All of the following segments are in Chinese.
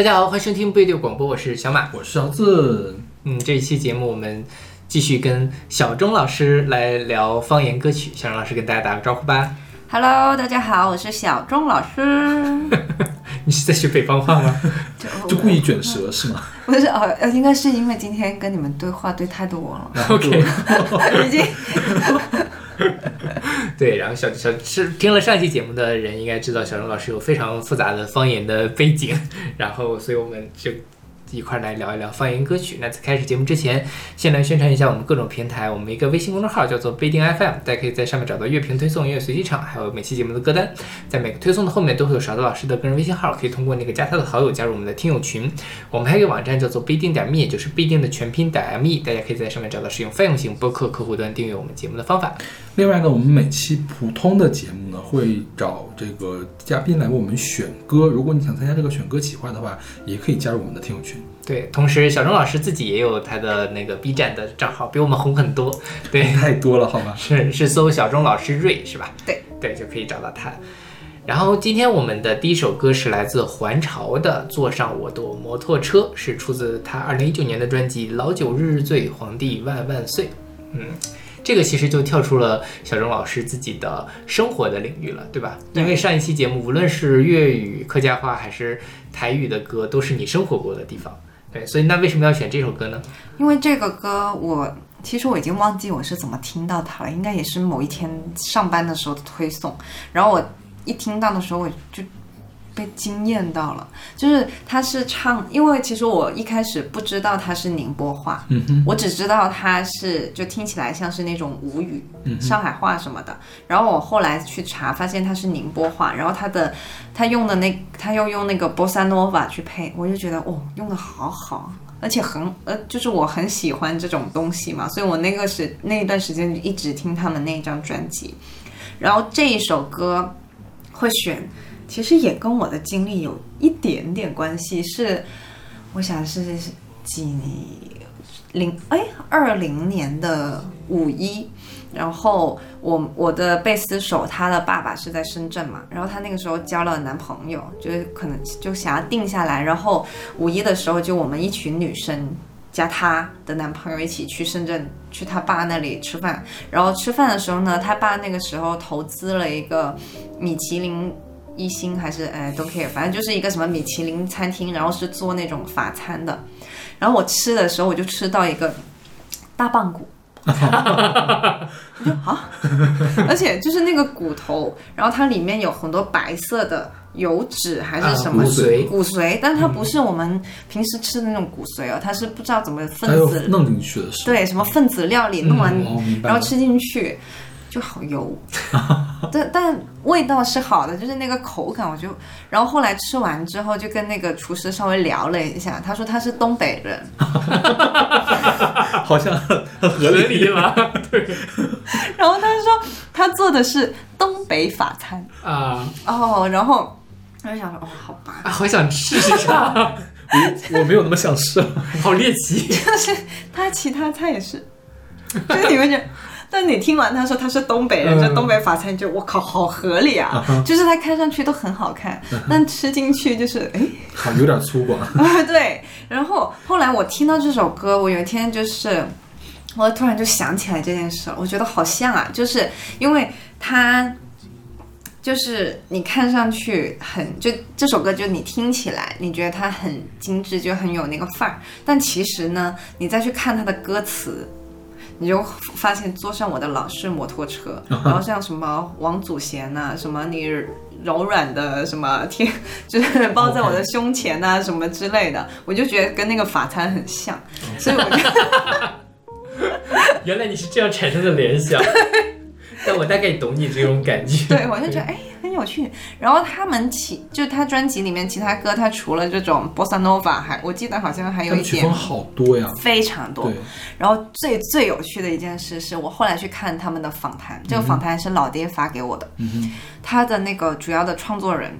大家好，欢迎收听不一定广播，我是小马。我是小字，嗯，这一期节目我们继续跟小钟老师来聊方言歌曲。小钟老师跟大家打个招呼吧。Hello，大家好，我是小钟老师。你是在学北方话吗？就 就故意卷舌是吗？不是哦，呃应该是因为今天跟你们对话对太多了，然后就 OK 已经 对，然后小小是听了上期节目的人应该知道，小钟老师有非常复杂的方言的背景，然后所以我们就一块来聊一聊方言歌曲。那在开始节目之前，先来宣传一下我们各种平台，我们一个微信公众号叫做不一定 FM，大家可以在上面找到乐评推送、音乐随机场，还有每期节目的歌单。在每个推送的后面都会有勺子老师的个人微信号，可以通过那个加他的好友加入我们的听友群。我们还有一个网站叫做不一定点 me，也就是不一定的全拼点 me，大家可以在上面找到使用泛用型播客客户端订阅我们节目的方法。另外呢，我们每期普通的节目呢，会找这个嘉宾来为我们选歌。如果你想参加这个选歌企划的话，也可以加入我们的听友群。对，同时小钟老师自己也有他的那个 B 站的账号，比我们红很多。对，太多了，好吗？是是搜小钟老师瑞是吧？对对，就可以找到他。然后今天我们的第一首歌是来自还朝的《坐上我的摩托车》，是出自他二零一九年的专辑《老酒日日醉，皇帝万万岁》。嗯，这个其实就跳出了小钟老师自己的生活的领域了，对吧？因为上一期节目，无论是粤语、客家话还是台语的歌，都是你生活过的地方。对，所以那为什么要选这首歌呢？因为这个歌我。其实我已经忘记我是怎么听到它了，应该也是某一天上班的时候推送，然后我一听到的时候我就被惊艳到了，就是他是唱，因为其实我一开始不知道他是宁波话，嗯哼，我只知道他是就听起来像是那种吴语、嗯上海话什么的。然后我后来去查，发现他是宁波话，然后他的他用的那他又用那个 bossa nova 去配，我就觉得哦，用的好好。而且很呃，就是我很喜欢这种东西嘛，所以我那个时那一段时间就一直听他们那一张专辑，然后这一首歌会选，其实也跟我的经历有一点点关系，是我想是几零哎二零年的五一，然后我我的贝斯手他的爸爸是在深圳嘛，然后他那个时候交了男朋友，就是可能就想要定下来，然后五一的时候就我们一群女生加她的男朋友一起去深圳去她爸那里吃饭，然后吃饭的时候呢，她爸那个时候投资了一个米其林。一星还是哎都可以，反正就是一个什么米其林餐厅，然后是做那种法餐的。然后我吃的时候，我就吃到一个大棒骨，我就啊，而且就是那个骨头，然后它里面有很多白色的油脂还是什么啊骨髓骨髓，但它不是我们平时吃的那种骨髓哦，它是不知道怎么分子弄进去的是，对什么分子料理弄完。然后吃进去就好油，但但味道是好的，就是那个口感我就，然后后来吃完之后就跟那个厨师稍微聊了一下，他说他是东北人，好像很合合理。理吗？然后他说他做的是东北法餐啊哦，然后我就想说哦，好吧，啊，好想试试下，我我没有那么想吃。好猎奇。就是他其他菜也是，就是你们觉得。但你听完他说他是东北人，嗯这东北法餐就我靠，好合理啊！就是他看上去都很好看，但吃进去就是哎，好，有点粗犷。啊，对。然后后来我听到这首歌，我有一天就是，我突然就想起来这件事，我觉得好像啊，就是因为他。就是你看上去很，就这首歌，就你听起来，你觉得它很精致，就很有那个范儿。但其实呢，你再去看它的歌词，你就发现坐上我的老式摩托车，然后像什么王祖贤呐、什么你柔软的什么贴，就是包在我的胸前呐、什么之类的，我就觉得跟那个法餐很像，所以我就 原来你是这样产生的联想，但我大概懂你这种感觉。对我就觉得哎很有趣。然后他们其就他专辑里面其他歌，他除了这种 bossa nova，还我记得好像还有一点好多呀。非常多对。，然后最最有趣的一件事是我后来去看他们的访谈，这个访谈是老爹发给我的。嗯哼，他的那个主要的创作人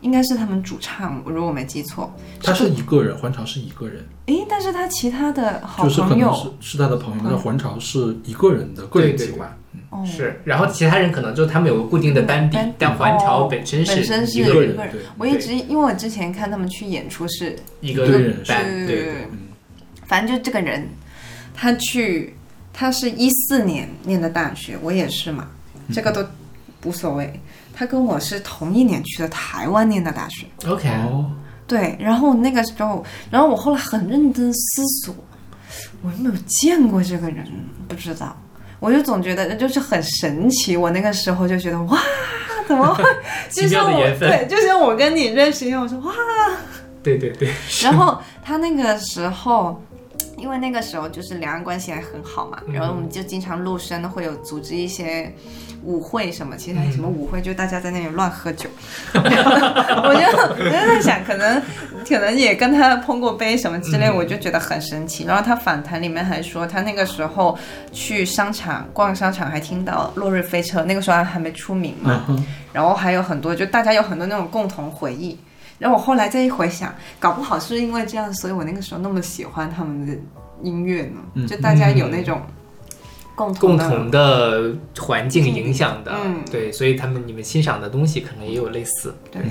应该是他们主唱，如果我没记错。他是一个人，还朝是一个人，诶，但是他其他的好就是可朋友能是是他的朋友，那还朝是一个人的个人对对计划。哦，是，然后其他人可能就他们有个固定的班底但环潮哦本身是一个人一个人我一直因为我之前看他们去演出是一个人班，是对对，反正就这个人，他去，他是一四年念的大学，我也是嘛，这个都无所谓。他跟我是同一年去的台湾念的大学，OK，哦，对。然后那个时候，然后我后来很认真思索，我有没有见过这个人？不知道。我就总觉得就是很神奇，我那个时候就觉得哇，怎么会？奇就像我对，就像我跟你认识一样，我说哇，对对对，然后他那个时候，因为那个时候就是两岸关系还很好嘛，嗯然后我们就经常陆生会有组织一些舞会什么，其实什么舞会，就大家在那里乱喝酒。我就我就在想，可能可能也跟他碰过杯什么之类，嗯我就觉得很神奇。然后他访谈里面还说，他那个时候去商场逛商场，还听到《落日飞车》，那个时候还还没出名嘛。然后还有很多，就大家有很多那种共同回忆。然后我后来再一回想，搞不好是因为这样，所以我那个时候那么喜欢他们的音乐呢。嗯就大家有那种共同的，共同的环境影响的，嗯对，所以他们你们欣赏的东西可能也有类似，对，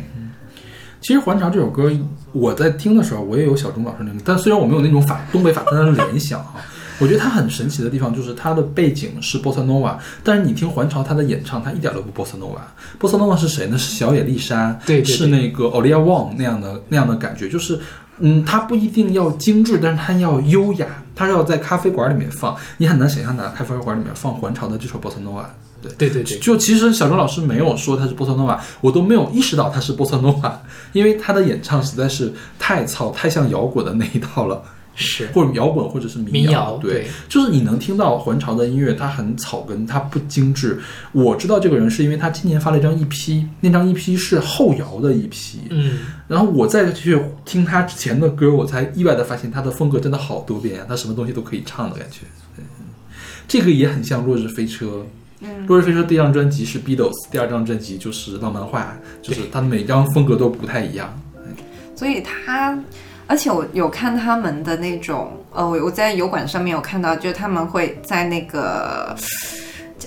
其实《还朝》这首歌，我在听的时候，我也有小钟老师那个，但虽然我没有那种法东北法餐的联想啊，我觉得它很神奇的地方就是它的背景是波萨诺瓦，但是你听还朝他的演唱，他一点都不波萨诺瓦。波萨诺瓦是谁呢？是小野丽莎，对对对是那个 Olivia Wong 那样的那样的感觉，就是。嗯，它不一定要精致，但是它要优雅，它要在咖啡馆里面放，你很难想象拿咖啡馆里面放还朝的这首波萨诺瓦。对，对对对，就其实小周老师没有说他是波萨诺瓦，我都没有意识到他是波萨诺瓦，因为他的演唱实在是太糙、太像摇滚的那一套了，是。或者摇滚或者是民民谣，对，就是你能听到还潮的音乐，它很草根，它不精致。我知道这个人是因为他今年发了一张 EP，那张 EP 是后摇的 EP，嗯，然后我再去听他之前的歌，我才意外的发现他的风格真的好多变啊，他什么东西都可以唱的感觉。对。这个也很像《落日飞车》。嗯，落日飞车第一张专辑是 Beatles，第二张专辑就是浪漫化，就是他每张风格都不太一样。所以他，而且我有看他们的那种，呃，我我在油管上面有看到，就是他们会在那个。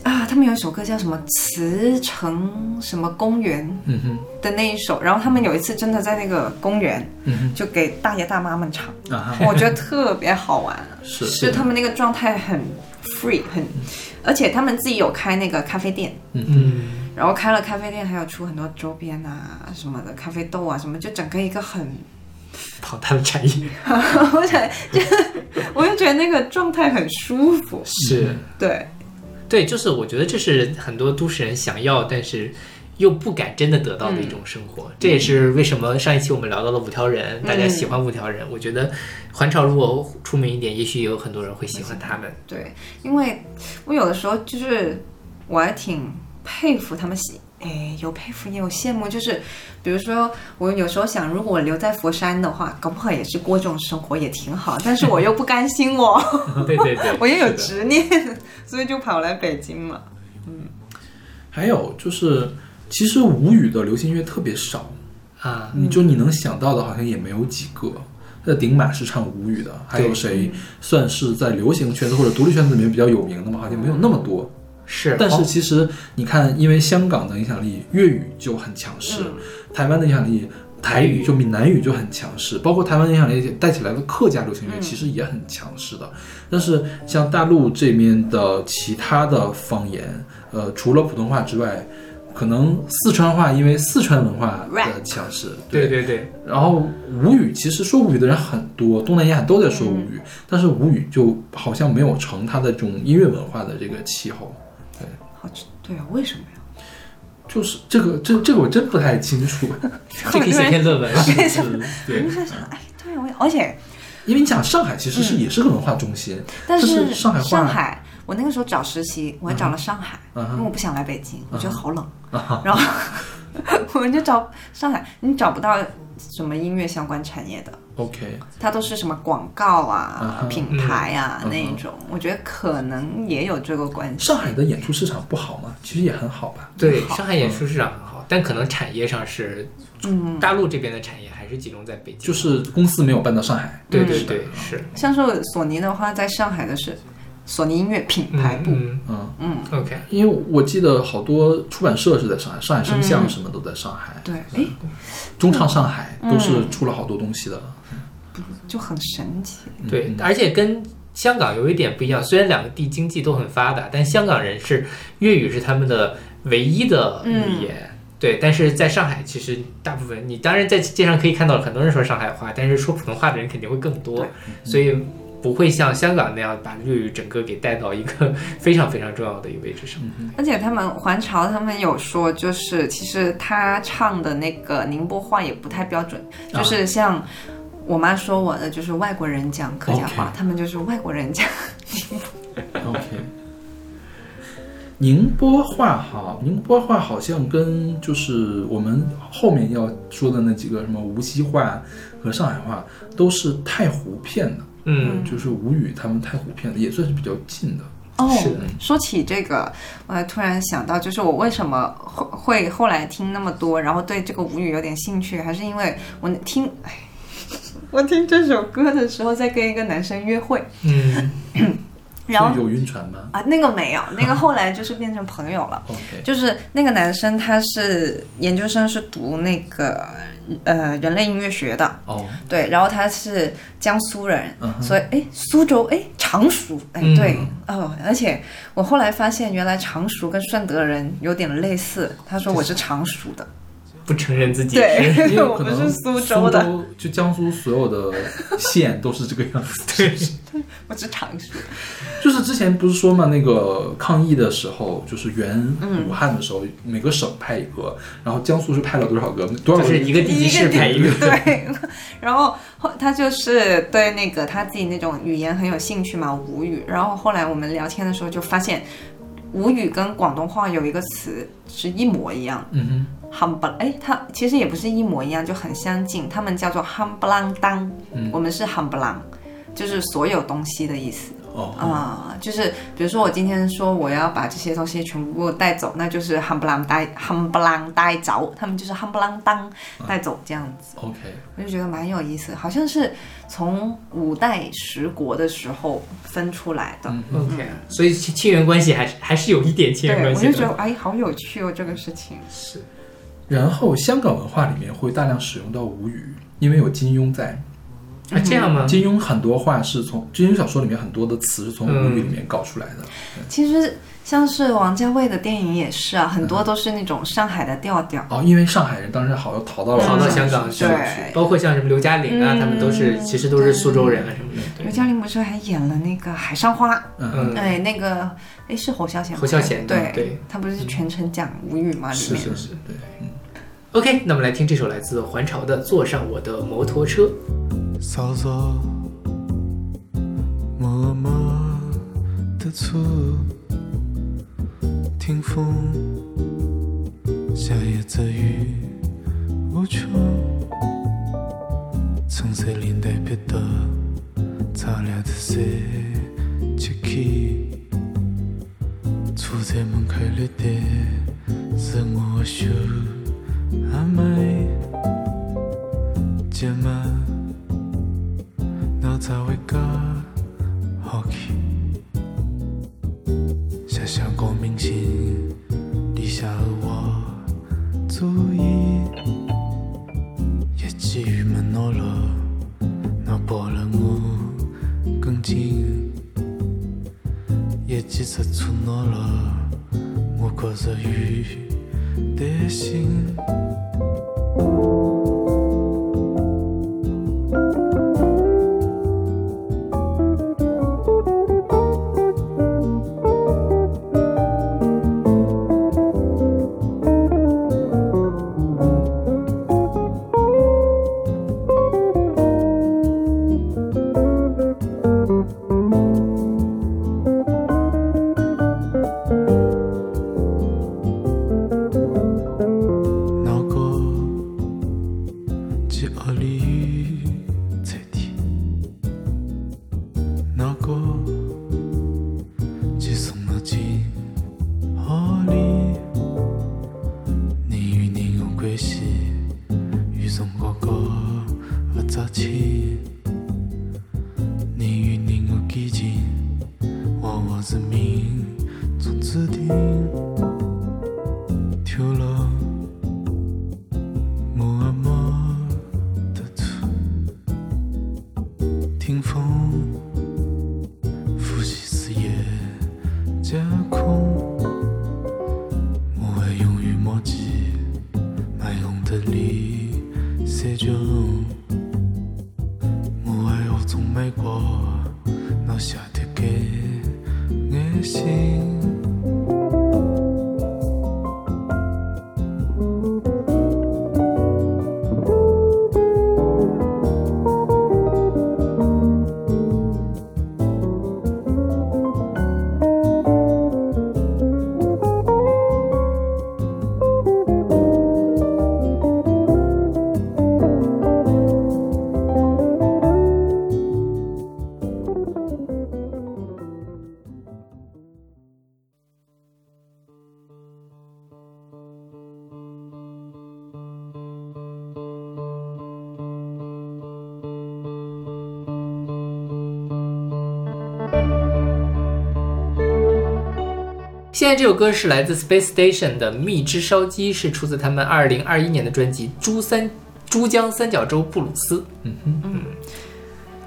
啊，他们有一首歌叫什么“慈城什么公园嗯哼，”的那一首，然后他们有一次真的在那个公园嗯就给大爷大妈们唱，哼，啊，我觉得特别好玩。是就他们那个状态很 free，很，而且他们自己有开那个咖啡店，嗯，然后开了咖啡店，还有出很多周边啊什么的，咖啡豆啊什么，就整个一个很，庞大的产业 我觉得就我就觉得那个状态很舒服，是，对，对，就是我觉得这是很多都市人想要，但是又不敢真的得到的一种生活。这也是为什么上一期我们聊到了五条人，大家喜欢五条人。我觉得环潮如果出名一点，也许也有很多人会喜欢他们。对，因为我有的时候就是我还挺佩服他们喜，哎，有佩服也有羡慕，就是比如说我有时候想，如果我留在佛山的话，搞不好也是过这种生活也挺好，但是我又不甘心我，对对对，我又有执念，所以就跑来北京嘛。还有就是，其实吴语的流行音乐特别少，啊，你就你能想到的，好像也没有几个。那顶满是唱吴语的，还有谁算是在流行圈子或者独立圈子里面比较有名的吗？好像没有那么多。是，但是其实你看，因为香港的影响力，粤语就很强势，台湾的影响力。台语就闽南语就很强势，包括台湾影响力带起来的客家流行乐其实也很强势的。但是像大陆这边的其他的方言，呃，除了普通话之外，可能四川话因为四川文化的强势，对对。对，然后吴语其实说吴语的人很多，东南亚都在说吴语，但是吴语就好像没有成它的这种音乐文化的这个气候。好，对啊，为什么呀？就是这个，这这个我真不太清楚。这可以写篇论文了。对我对。就，在想，哎，对，我而且，因为你想上海其实是也是个文化中心，但是上海上海，我那个时候找实习，我还找了上海，嗯因为我不想来北京，我觉得好冷，然后 我们就找上海，你找不到什么音乐相关产业的。OK，它都是什么广告啊、品牌啊、嗯那一种，我觉得可能也有这个关系。上海的演出市场不好吗？其实也很好吧。对，上海演出市场很好，好，但可能产业上是，嗯，大陆这边的产业还是集中在北京。就是公司没有搬到上海。对对对，是像是索尼的话，在上海的是索尼音乐品牌部，嗯嗯，嗯，，OK，因为我记得好多出版社是在上海，上海声像什么都在上海，对，哎，中唱上海嗯都是出了好多东西的。就很神奇。对嗯，而且跟香港有一点不一样，虽然两个地经济都很发达，但香港人是粤语是他们的唯一的语言。对，但是在上海，其实大部分你当然在街上可以看到很多人说上海话，但是说普通话的人肯定会更多，所以不会像香港那样把粤语整个给带到一个非常非常重要的一个位置上。而且他们还潮，他们有说，就是其实他唱的那个宁波话也不太标准，啊。就是像我妈说我的，就是外国人讲客家话他们就是外国人讲。OK，宁波话哈，宁波话好像跟就是我们后面要说的那几个什么无锡话和上海话都是太湖片的，嗯，就是吴语他们太湖片的，也算是比较近的。哦说起这个，我还突然想到，就是我为什么会会后来听那么多，然后对这个吴语有点兴趣，还是因为我听，哎，我听这首歌的时候在跟一个男生约会，嗯，然后有晕船吗？啊，那个没有，那个后来就是变成朋友了。就是那个男生，他是研究生，是读那个呃人类音乐学的，哦，对，然后他是江苏人，所以哎苏州哎常熟哎嗯。对哦，而且我后来发现原来常熟跟顺德人有点类似，他说我是常熟的，不承认自己对是，也有我可能们是苏州的，就江苏所有的县都是这个样子。对，我是常熟，就是之前不是说嘛，那个抗疫的时候，就是原嗯武汉的时候，每个省派一个，然后江苏是派了多少个？多少个？就是一个地级市排一个。对，然后后他就是对那个他自己那种语言很有兴趣嘛，吴语。然后后来我们聊天的时候就发现，吴语跟广东话有一个词是一模一样，嗯夯不哎，它其实也不是一模一样，就很相近。他们叫做夯不啷当，嗯我们是夯不啷，就是所有东西的意思。哦，啊、就是比如说我今天说我要把这些东西全部带走，那就是夯不啷带夯不啷带走，他们就是夯不啷当带走这样子，OK，我就觉得蛮有意思，好像是从五代十国的时候分出来的。嗯 OK，所以亲亲缘关系还是还是有一点亲缘，关系的。我就觉得哎，好有趣哦，这个事情。是，然后香港文化里面会大量使用到吴语，因为有金庸在。啊，这样吗？金庸很多话是从金庸小说里面很多的词是从吴语里面搞出来的。其实像是王家卫的电影也是啊，很多都是那种上海的调调。哦，因为上海人当时好像逃到了逃到香香港去包括像什么刘嘉玲啊，嗯他们都是其实都是苏州人啊什么的。刘嘉玲不是还演了那个《海上花》？嗯嗯哎，那个哎是侯孝贤吗，侯孝贤对对，他不是全程讲吴语吗？里面是是是。对，嗯 OK，那我们来听这首来自环潮的《坐上我的摩托车》。稍稍默默的醋，听风，下一则雨无穷，橙色领带披的擦亮的色切克，住在门口里的是我手阿妹，姐妹。脑咋会噶好奇？想想光明星立下了我主意，一记郁闷恼了，恼抱了我更紧，一记吃醋恼了，我觉着雨的心。心。这首歌是来自 Space Station 的《蜜汁烧鸡》，是出自他们二零二一年的专辑《珠三珠江三角洲布鲁斯》。嗯哼，嗯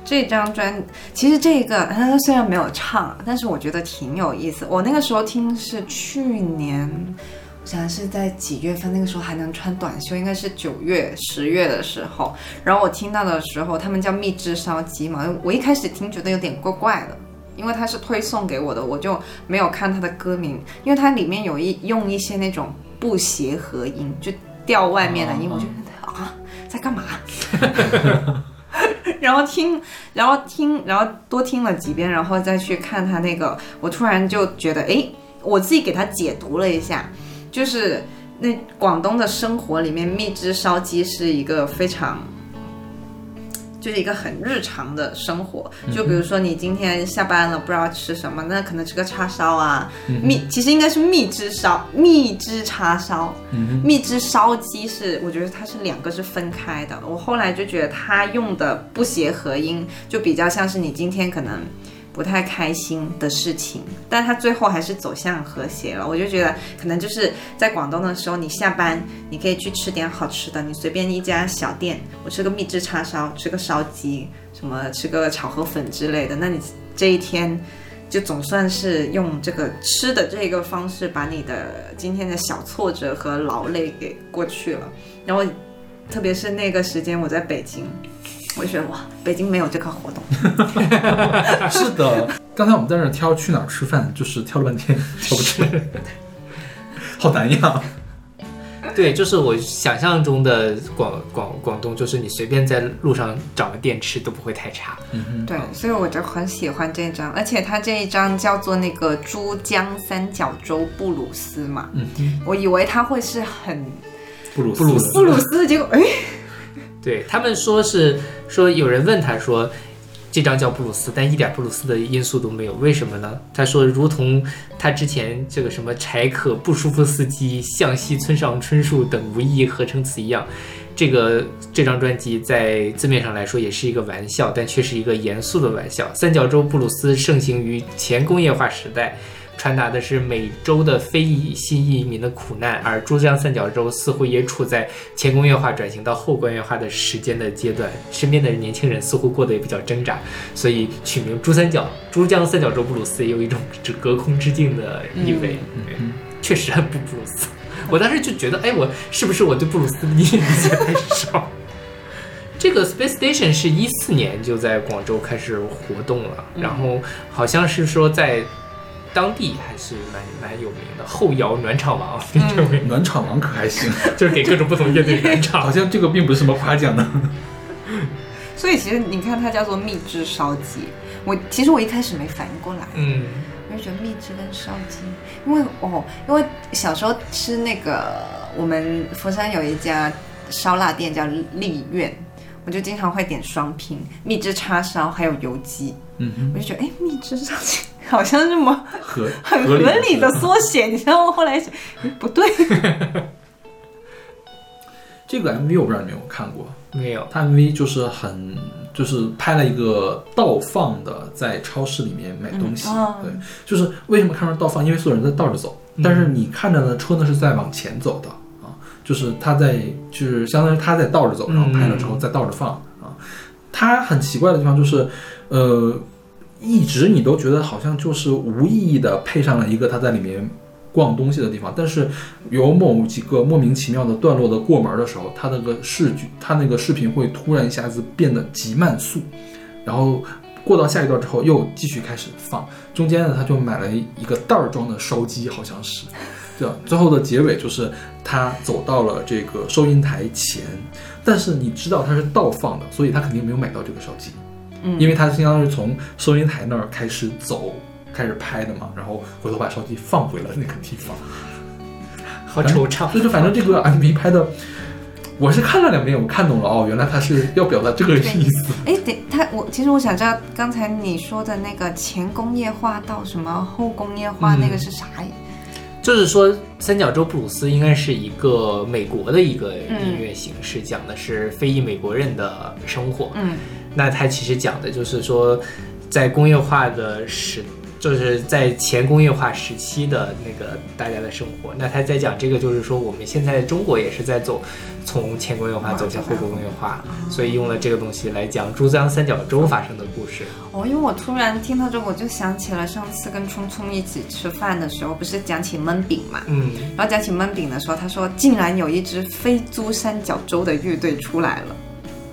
这张专，其实这个他虽然没有唱，但是我觉得挺有意思。我那个时候听是去年，我想想是在几月份？那个时候还能穿短袖，应该是九月、十月的时候。然后我听到的时候，他们叫蜜汁烧鸡嘛，我一开始听觉得有点怪怪的，因为它是推送给我的，我就没有看它的歌名，因为它里面有一用一些那种不协和音，就调外面的音，我就觉得啊，在干嘛？然后听，然后听，然后多听了几遍，然后再去看他那个，我突然就觉得，哎，我自己给他解读了一下，就是那广东的生活里面，蜜汁烧鸡是一个非常。就是一个很日常的生活，就比如说你今天下班了不知道吃什么，那可能吃个叉烧啊，蜜其实应该是蜜汁烧蜜汁叉烧，蜜汁烧鸡是我觉得它是两个是分开的。我后来就觉得它用的不协和音，就比较像是你今天可能不太开心的事情，但它最后还是走向和谐了。我就觉得可能就是在广东的时候，你下班你可以去吃点好吃的，你随便一家小店，我吃个蜜汁叉烧，吃个烧鸡，什么吃个炒河粉之类的，那你这一天。就总算是用这个吃的这个方式，把你的今天的小挫折和劳累给过去了。然后，特别是那个时间我在北京，我就觉得哇，北京没有这个活动。是的，刚才我们在那儿挑去哪儿吃饭，就是挑了半天挑不出来，好难呀。对，就是我想象中的广广广东，就是你随便在路上找个店吃都不会太差。对，所以我就很喜欢这张，而且它这一张叫做那个珠江三角洲布鲁斯嘛，嗯我以为它会是很布鲁斯。布鲁斯布鲁斯，结果哎，对他们说是说有人问他说。这张叫布鲁斯，但一点布鲁斯的因素都没有，为什么呢？他说，如同他之前这个什么柴可、不舒服司机、向西村上春树等无意义合成词一样，这个这张专辑在字面上来说也是一个玩笑，但却是一个严肃的玩笑。三角洲布鲁斯盛行于前工业化时代，传达的是美洲的非裔新移民的苦难，而珠江三角洲似乎也处在前工业化转型到后工业化的时间的阶段，身边的年轻人似乎过得也比较挣扎，所以取名珠三角珠江三角洲布鲁斯也有一种只隔空致敬的意味。对确实很不布鲁斯。我当时就觉得，哎，我是不是我对布鲁斯的理解太少？这个 Space Station 是一四年就在广州开始活动了，然后好像是说在当地还是蛮蛮有名的，后摇暖场王，这位暖场王可还行，就是给各种不同乐队暖场。好。像这个并不是什么夸奖呢。所以其实你看它叫做蜜汁烧鸡，我其实我一开始没反应过来，嗯，我就觉得蜜汁跟烧鸡，因为哦，因为小时候吃那个我们佛山有一家烧腊店叫丽苑，我就经常会点双拼蜜汁叉烧还有油鸡，嗯哼，我就觉得哎，蜜汁烧鸡好像这么合很合合理的缩写，你知道吗？后来想 哎不对，这个 MV 我不知道你有没有看过，没有，它 MV 就是很就是拍了一个倒放的，在超市里面买东西。嗯哦。对，就是为什么看到倒放？因为所有人在倒着走，但是你看着呢车呢是在往前走的。啊，就是他在就是相当于他在倒着走，然后拍了之后再倒着放啊。他很奇怪的地方就是，呃，一直你都觉得好像就是无意义的配上了一个他在里面逛东西的地方，但是有某几个莫名其妙的段落的过门的时候，他那个视剧，他那个视频会突然一下子变得极慢速，然后过到下一段之后又继续开始放，中间呢他就买了一个袋儿装的烧鸡，好像是。对，最后的结尾就是他走到了这个收银台前，但是你知道他是倒放的，所以他肯定没有买到这个手机，嗯因为他相当于从收银台那儿开始走，开始拍的嘛，然后回头把手机放回了那个地方。好惆怅。所以就反正这个 MV 拍的，我是看了两遍，我看懂了哦，原来他是要表达这个意思。哎，对他，我其实我想知道刚才你说的那个前工业化到什么后工业化，嗯那个是啥呀？就是说，三角洲布鲁斯应该是一个美国的一个音乐形式，讲的是非裔美国人的生活。嗯那它其实讲的就是说，在工业化的时，就是在前工业化时期的那个大家的生活。那他在讲这个，就是说我们现在中国也是在走从前工业化走向后工业化，所以用了这个东西来讲珠江三角洲发生的故事。哦，因为我突然听到这个，我就想起了上次跟聪聪一起吃饭的时候，不是讲起焖饼嘛？嗯，然后讲起焖饼的时候，他说竟然有一支非珠三角洲的乐队出来了。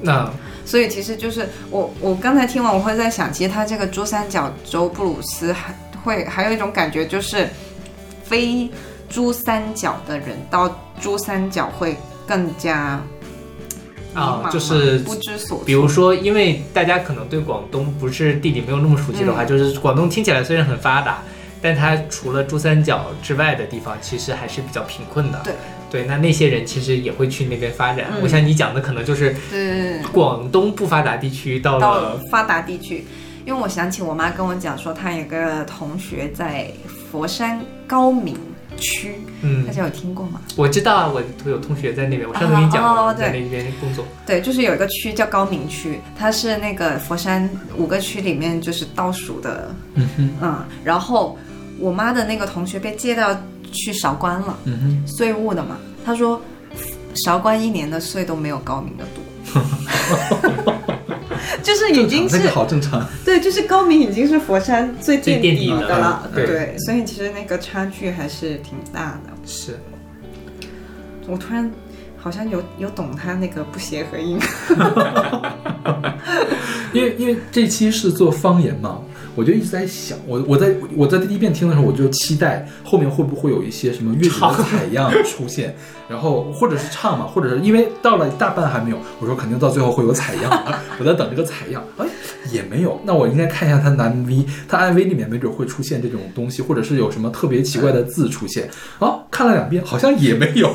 那所以其实就是我我刚才听完，我会在想，其实他这个珠三角州布鲁斯还会还有一种感觉，就是非珠三角的人到珠三角会更加啊就是不知所措。比如说，因为大家可能对广东不是地理没有那么熟悉的话，就是广东听起来虽然很发达，但它除了珠三角之外的地方，其实还是比较贫困的。对对，那那些人其实也会去那边发展。嗯我想你讲的可能就是对广东不发达地区到到了发达地区，因为我想起我妈跟我讲说，她有个同学在佛山高明区，嗯大，家有听过吗？我知道啊，我我有同学在那边，我上次跟你讲过，哦哦在那边工作。对，就是有一个区叫高明区，它是那个佛山五个区里面就是倒数的，嗯哼，嗯，然后我妈的那个同学被借到去韶关了，嗯哼，税务的嘛，他说韶关一年的税都没有高明的多。就是已经是那个好正常。对，就是高明已经是佛山最最垫垫底的的了，对对，所以其实那个差距还是挺大的。是，我突然好像有有懂他那个不协和音，因为因为这期是做方言嘛，我就一直在想，我我在我在第一遍听的时候，我就期待后面会不会有一些什么乐器的采样 出现，然后或者是唱嘛，或者是因为到了大半还没有，我说肯定到最后会有采样，我在等这个采样，哎也没有，那我应该看一下他的 MV，他 MV 里面没准会出现这种东西，或者是有什么特别奇怪的字出现，啊，看了两遍好像也没有，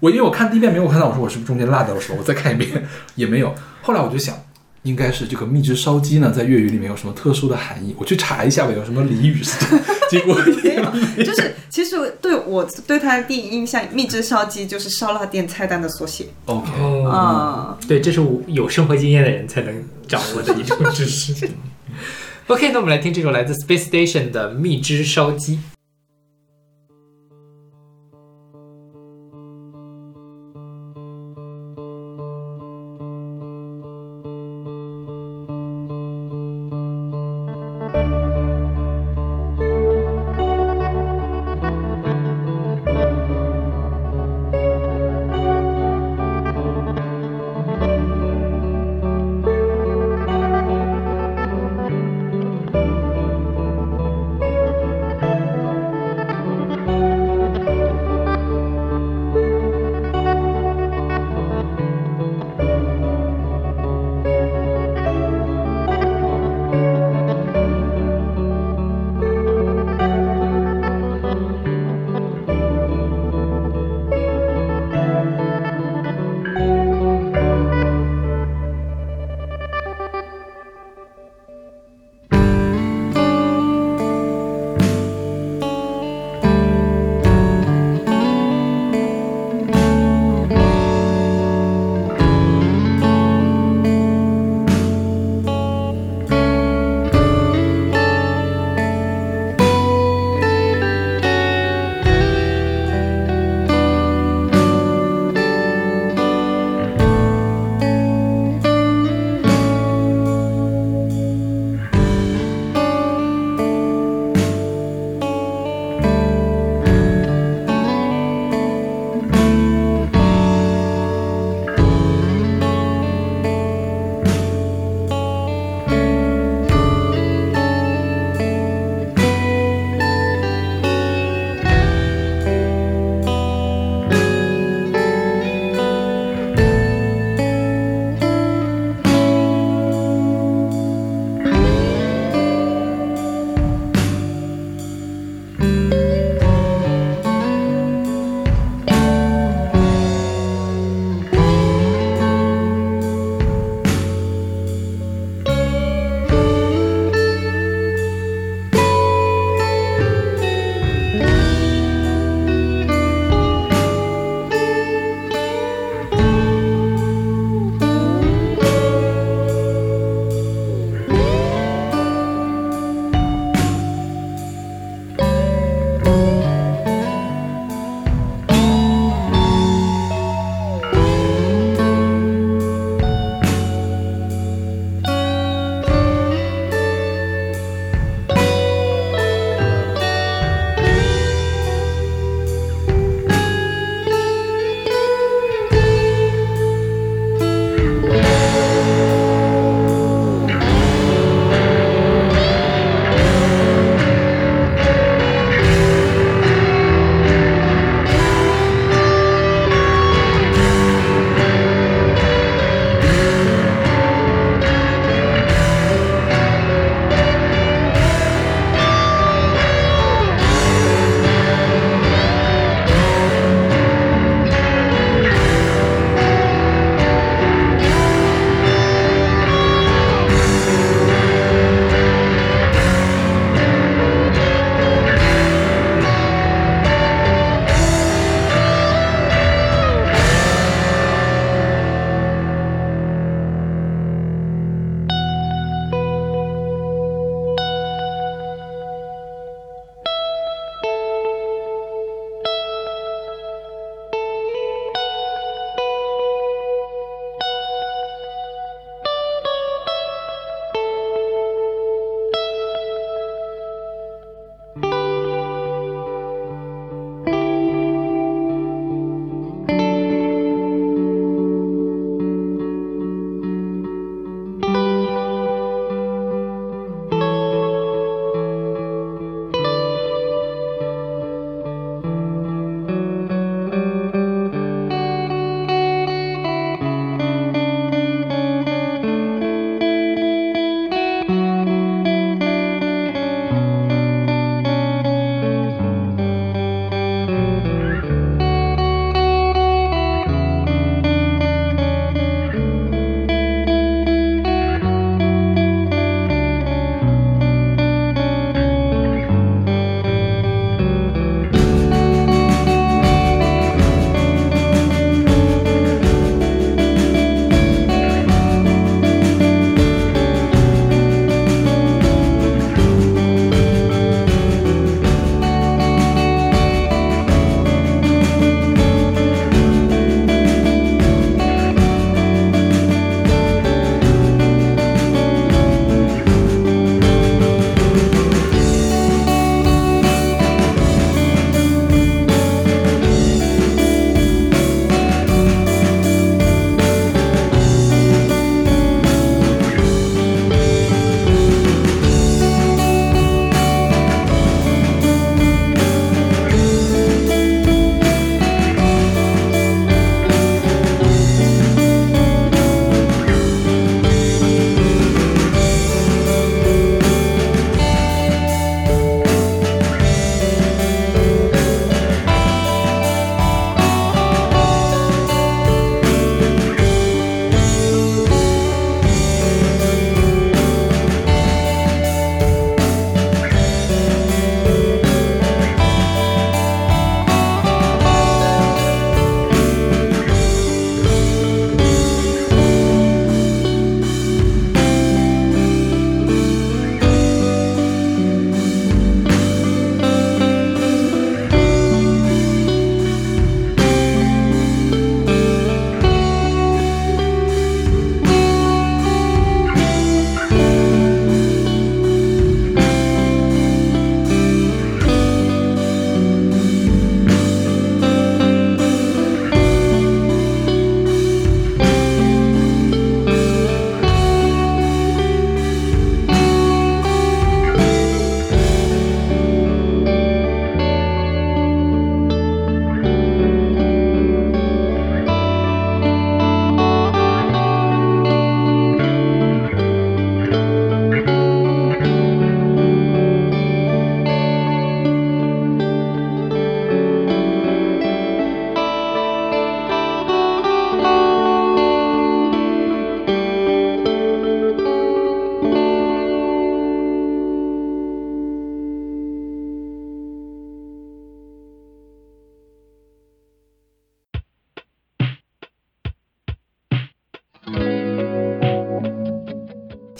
我因为我看第一遍没有看到，我说我是不是中间落掉了什么，我再看一遍也没有，后来我就想。应该是这个蜜汁烧鸡呢，在粤语里面有什么特殊的含义？我去查一下吧，有什么俚语是这样？结果没有。就是其实对我对他的第一印象，蜜汁烧鸡就是烧腊店菜单的缩写 OK，哦，啊、对，这是我有生活经验的人才能掌握的一种知识。OK，那我们来听这首来自 Space Station 的蜜汁烧鸡。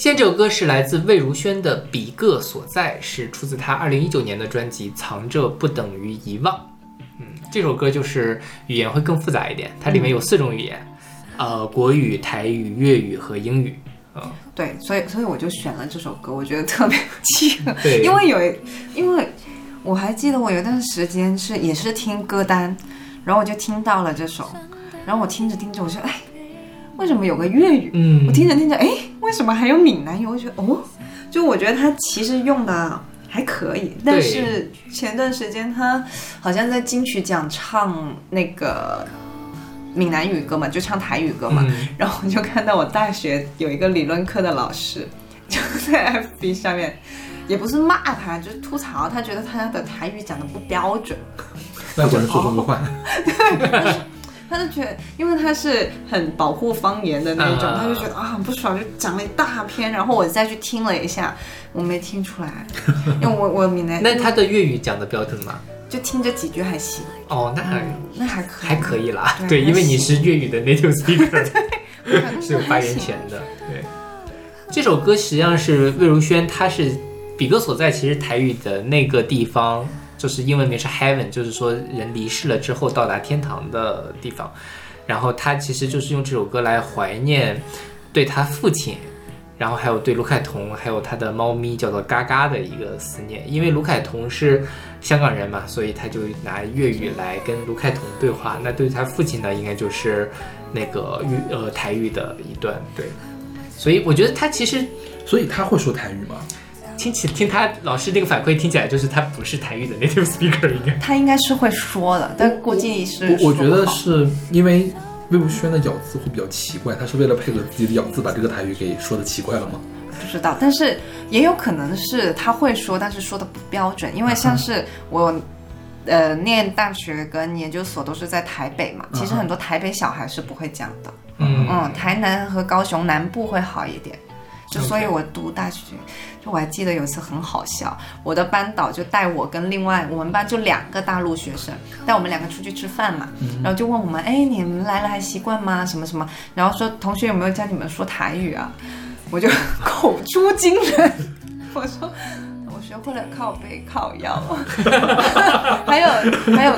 现在这首歌是来自魏如萱的《比个所在》，是出自她二零一九年的专辑《藏着不等于遗忘》。嗯，这首歌就是语言会更复杂一点，它里面有四种语言，呃，国语、台语、粤语和英语。嗯，对，所以所以我就选了这首歌，我觉得特别契合，因为有一，因为我还记得我有一段时间是也是听歌单，然后我就听到了这首，然后我听着听着，我说哎，为什么有个粤语？嗯，我听着听着，哎，为什么还有闽南语？我觉得哦，就我觉得他其实用的还可以，但是前段时间他好像在金曲奖唱那个闽南语歌嘛，就唱台语歌嘛，嗯然后我就看到我大学有一个理论课的老师 就在 FB 上面。也不是骂他，就是吐槽他，觉得他的台语讲的不标准。外国人说中国话，他就觉得，因为他是很保护方言的那种，啊他就觉得啊很不爽，就讲了一大篇。然后我再去听了一下，我没听出来，因为我我闽南，那他的粤语讲的标准吗？就听这几句还行，哦，那还、那还可以，还可以啦。对对，因为你是粤语的 native speaker，以是有发言权的。对，这首歌实际上是魏如萱，她是比哥所在，其实台语的那个地方，就是英文名是 heaven，就是说人离世了之后到达天堂的地方。然后他其实就是用这首歌来怀念对他父亲。然后还有对卢凯彤，还有他的猫咪叫做嘎嘎的一个思念，因为卢凯彤是香港人嘛，所以他就拿粤语来跟卢凯彤对话。那对他父亲呢，应该就是那个粤呃台语的一段，对。所以我觉得他其实所以他会说台语吗？听起听他老师那个反馈听起来就是他不是台语的 native speaker，应该。他应该是会说的，但估计是我我觉得是因为魏无羡的咬字会比较奇怪，他是为了配合自己的咬字把这个台语给说的奇怪了吗？不知道，但是也有可能是他会说，但是说的不标准，因为像是我。呃，念大学跟研究所都是在台北嘛，其实很多台北小孩是不会讲的，嗯嗯，台南和高雄南部会好一点，就所以我读大学，就我还记得有一次很好笑，我的班导就带我跟另外我们班就两个大陆学生，带我们两个出去吃饭嘛，然后就问我们，哎，你们来了还习惯吗？什么什么，然后说同学有没有教你们说台语啊？我就 口出惊人，我说我学会了靠背靠腰，还有还有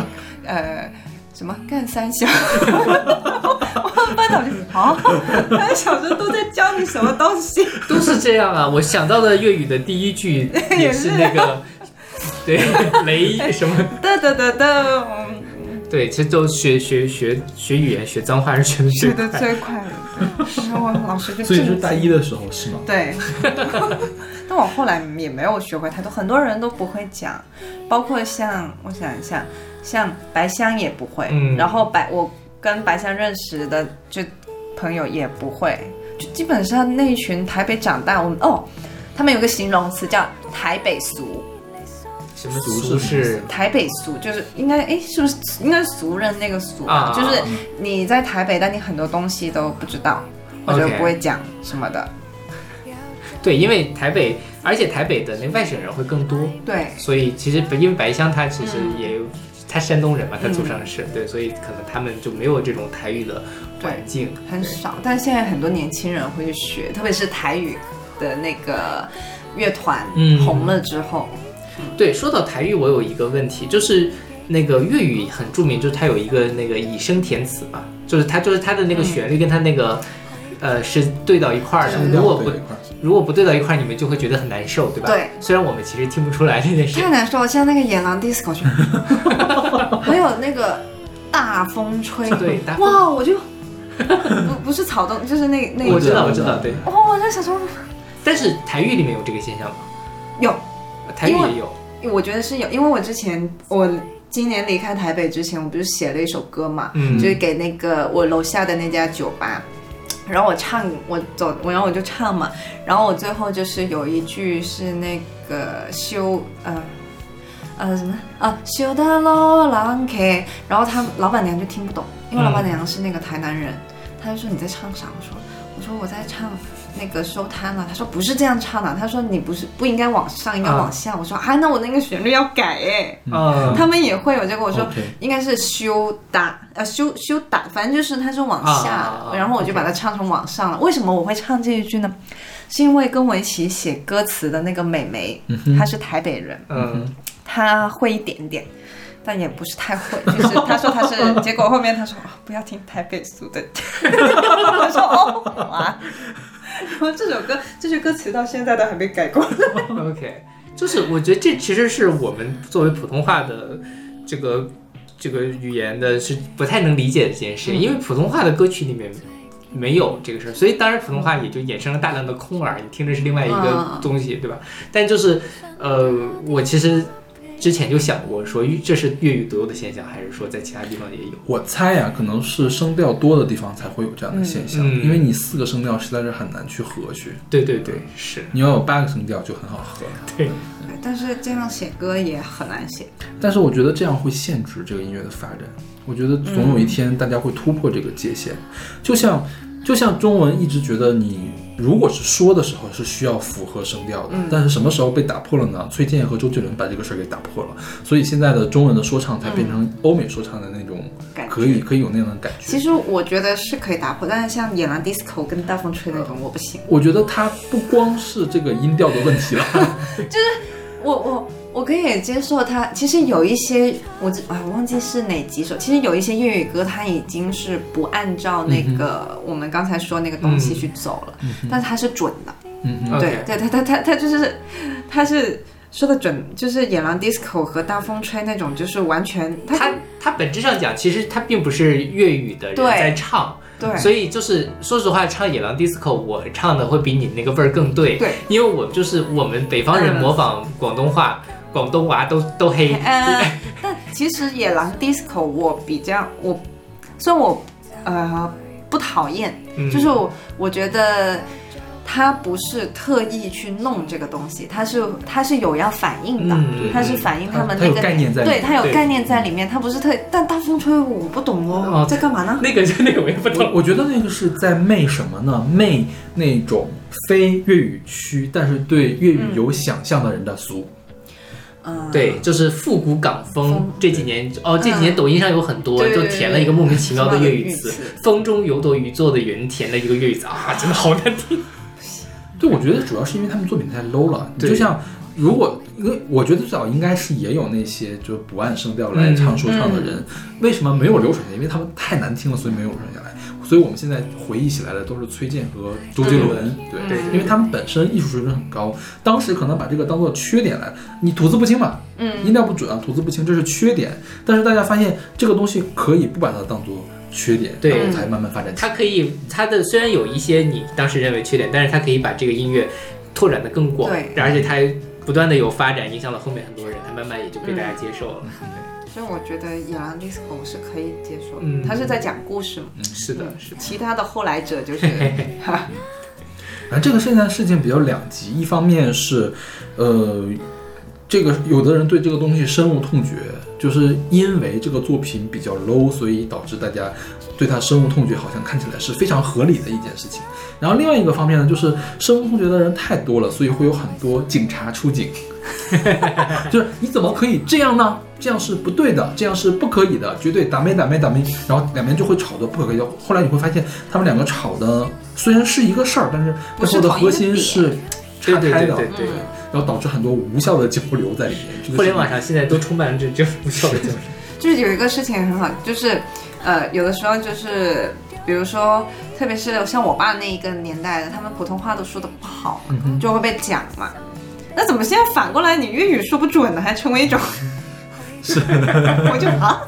呃什么干三小，我班长就啊，三小时都在教你什么东西？都是这样啊。我想到的粤语的第一句 也是那个，对雷什么，哒哒哒哒，嗯对，其实都学学学学语言学脏话是学的最学的。最快的。对然后我老师就所以是大一的时候是吗？对，但我后来也没有学会太多，很多人都不会讲，包括像我想一下，像白香也不会，嗯然后白我跟白香认识的就朋友也不会，就基本上那一群台北长大，我们哦，他们有个形容词叫台北俗，什么俗俗是是台北俗就是应该哎是不是应该是俗人那个俗啊就是你在台北，但你很多东西都不知道或者不会讲什么的，对，因为台北，而且台北的那外省人会更多，对。所以其实因为白香她其实嗯也有，她山东人嘛，他祖上是、对，所以可能他们就没有这种台语的环境。很少，但现在很多年轻人会去学，特别是台语的那个乐团嗯红了之后，对，说到台语，我有一个问题，就是那个粤语很著名，就是它有一个那个以声填词嘛，就是它就是它的那个旋律跟它那个。呃，是对到一块儿的。是如果不如果不对到一块儿，你们就会觉得很难受，对吧？对。虽然我们其实听不出来这件事太。难受了。像那个野狼 disco 去，还有那个大风吹，对大风哇，我就不不是草动，就是那那我知道，我知道我知道，对。哦，我在想说但是台语里面有这个现象吗？有，台语也有。我觉得是有，因为我之前我今年离开台北之前，我不是写了一首歌嘛，嗯就是给那个我楼下的那家酒吧。然后我唱，我走，我然后我就唱嘛。然后我最后就是有一句是那个修呃呃什么啊修的罗兰 K，然后他老板娘就听不懂，因为老板娘是那个台南人，他就说你在唱啥？我说我说我在唱那个收摊了。他说不是这样唱的，他说你不是不应该往上，应该往下。我说啊，那我那个旋律要改哎。嗯，他们也会有这个，我说应该是修打呃修修打，反正就是它是往下，然后我就把它唱成往上了。为什么我会唱这一句呢？是因为跟我一起写歌词的那个美眉，她是台北人，嗯，她会一点点。但也不是太会，就是她说她是，结果后面她说、哦、不要听台北俗的，我说哦好啊，然后这首歌这句歌词到现在都还没改过，OK，就是我觉得这其实是我们作为普通话的这个这个语言的是不太能理解的这件事，因为普通话的歌曲里面没有这个事儿，所以当然普通话也就衍生了大量的空耳，你听着是另外一个嗯。东西，对吧？但就是呃，我其实之前就想过说这是粤语独有的现象，还是说在其他地方也有？我猜呀、可能是声调多的地方才会有这样的现象，因为你四个声调实在是很难去合去，对对对，是，你要有八个声调就很好合。对，但是这样写歌也很难写。但是我觉得这样会限制这个音乐的发展。我觉得总有一天大家会突破这个界限，就像就像中文一直觉得你如果是说的时候是需要符合声调的，嗯但是什么时候被打破了呢？崔健和周杰伦把这个事儿给打破了，所以现在的中文的说唱才变成欧美说唱的那种，可以可以有那样的感觉。其实我觉得是可以打破，但是像野狼 disco 跟大风吹那种我不行。我觉得它不光是这个音调的问题了，就是我我我可以接受他。其实有一些我知啊，我忘记是哪几首。其实有一些粤语歌，它已经是不按照那个、我们刚才说那个东西去走了，但是它是准的。嗯对对，它它它它就是他是说的准，就是野狼 disco 和大风吹那种，就是完全它它它本质上讲，其实它并不是粤语的人在唱。对所以就是说实话，唱《野狼 DISCO》，我唱的会比你那个味儿更对。对，因为我就是我们北方人嗯模仿广东话，广东话都都黑。呃，但其实野狼 disco 我比较我，虽然我呃不讨厌，嗯就是我我觉得他不是特意去弄这个东西，他是他是有要反应的，嗯他是反映他们那个概念在里面对对他有概念在里面，他不是特但大风吹我不懂哦哦，在干嘛呢？那个就那个我也不我懂。我觉得那个是在媚什么呢？媚那种非粤语区，但是对粤语有想象的人的俗。嗯，对，就是复古港风风。这几年哦，这几年抖音上有很多，就填了一个莫名其妙的粤语词风中有朵雨做的云，填了一个粤语词啊，真的好难听。对，我觉得主要是因为他们作品太 low 了。你对就像如果，因为我觉得最早应该是也有那些就不按声调来唱说唱的人，为什么没有流传下来？因为他们太难听了，所以没有流传下来。所以我们现在回忆起来的都是崔健和周杰伦，对，对因为他们本身艺术水准很高，当时可能把这个当做缺点来，你吐字不清嘛，嗯音调不准啊，吐字不清，这是缺点。但是大家发现这个东西可以不把它当做缺点，对才慢慢发展起来。它可以，它的虽然有一些你当时认为缺点，但是它可以把这个音乐拓展的更广，对而且它不断的有发展，影响了后面很多人，它慢慢也就被大家接受了。所以我觉得野狼 disco 我是可以接受的，嗯他是在讲故事嘛，嗯是的，是的，其他的后来者就是哈反正这个现在事情比较两极，一方面是，呃，这个有的人对这个东西深恶痛绝，就是因为这个作品比较 low，所以导致大家对它深恶痛绝，好像看起来是非常合理的一件事情。然后另外一个方面呢，就是深恶痛绝的人太多了，所以会有很多警察出警，就是你怎么可以这样呢？这样是不对的，这样是不可以的，绝对打没打没打没，然后两边就会吵得不可开交。后来你会发现，他们两个吵的虽然是一个事儿，但是背后的核心是对对岔开的，对对对。然后导致很多无效的交流在里面。互联网上现在都充满了这这无效的交流。就是有一个事情很好，就是呃，有的时候就是，比如说，特别是像我爸那一个年代的，他们普通话都说的不好，就会被讲嘛。那怎么现在反过来，你粤语说不准呢，还成为一种？是，我就啊，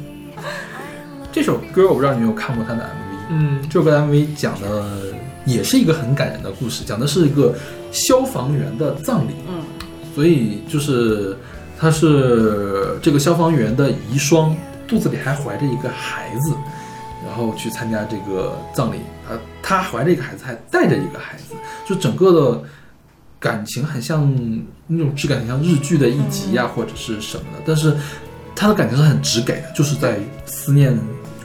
这首歌我不知道你有没有看过他的 MV，嗯这首歌的 MV 讲的也是一个很感人的故事，讲的是一个消防员的葬礼。嗯，所以就是他是这个消防员的遗孀，肚子里还怀着一个孩子，然后去参加这个葬礼。他他怀着一个孩子，还带着一个孩子，就整个的感情很像那种质感，很像日剧的一集呀、或者是什么的。但是他的感情是很直给的，就是在思念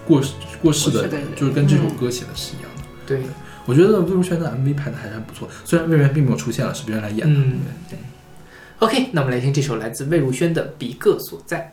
过过世的就是跟这首歌写的是一样的。对，我觉得魏如萱的 MV 拍的还是很不错，虽然魏如萱并没有出现了，是别人来演的。嗯，OK，那我们来听这首来自魏如萱的《彼个所在》。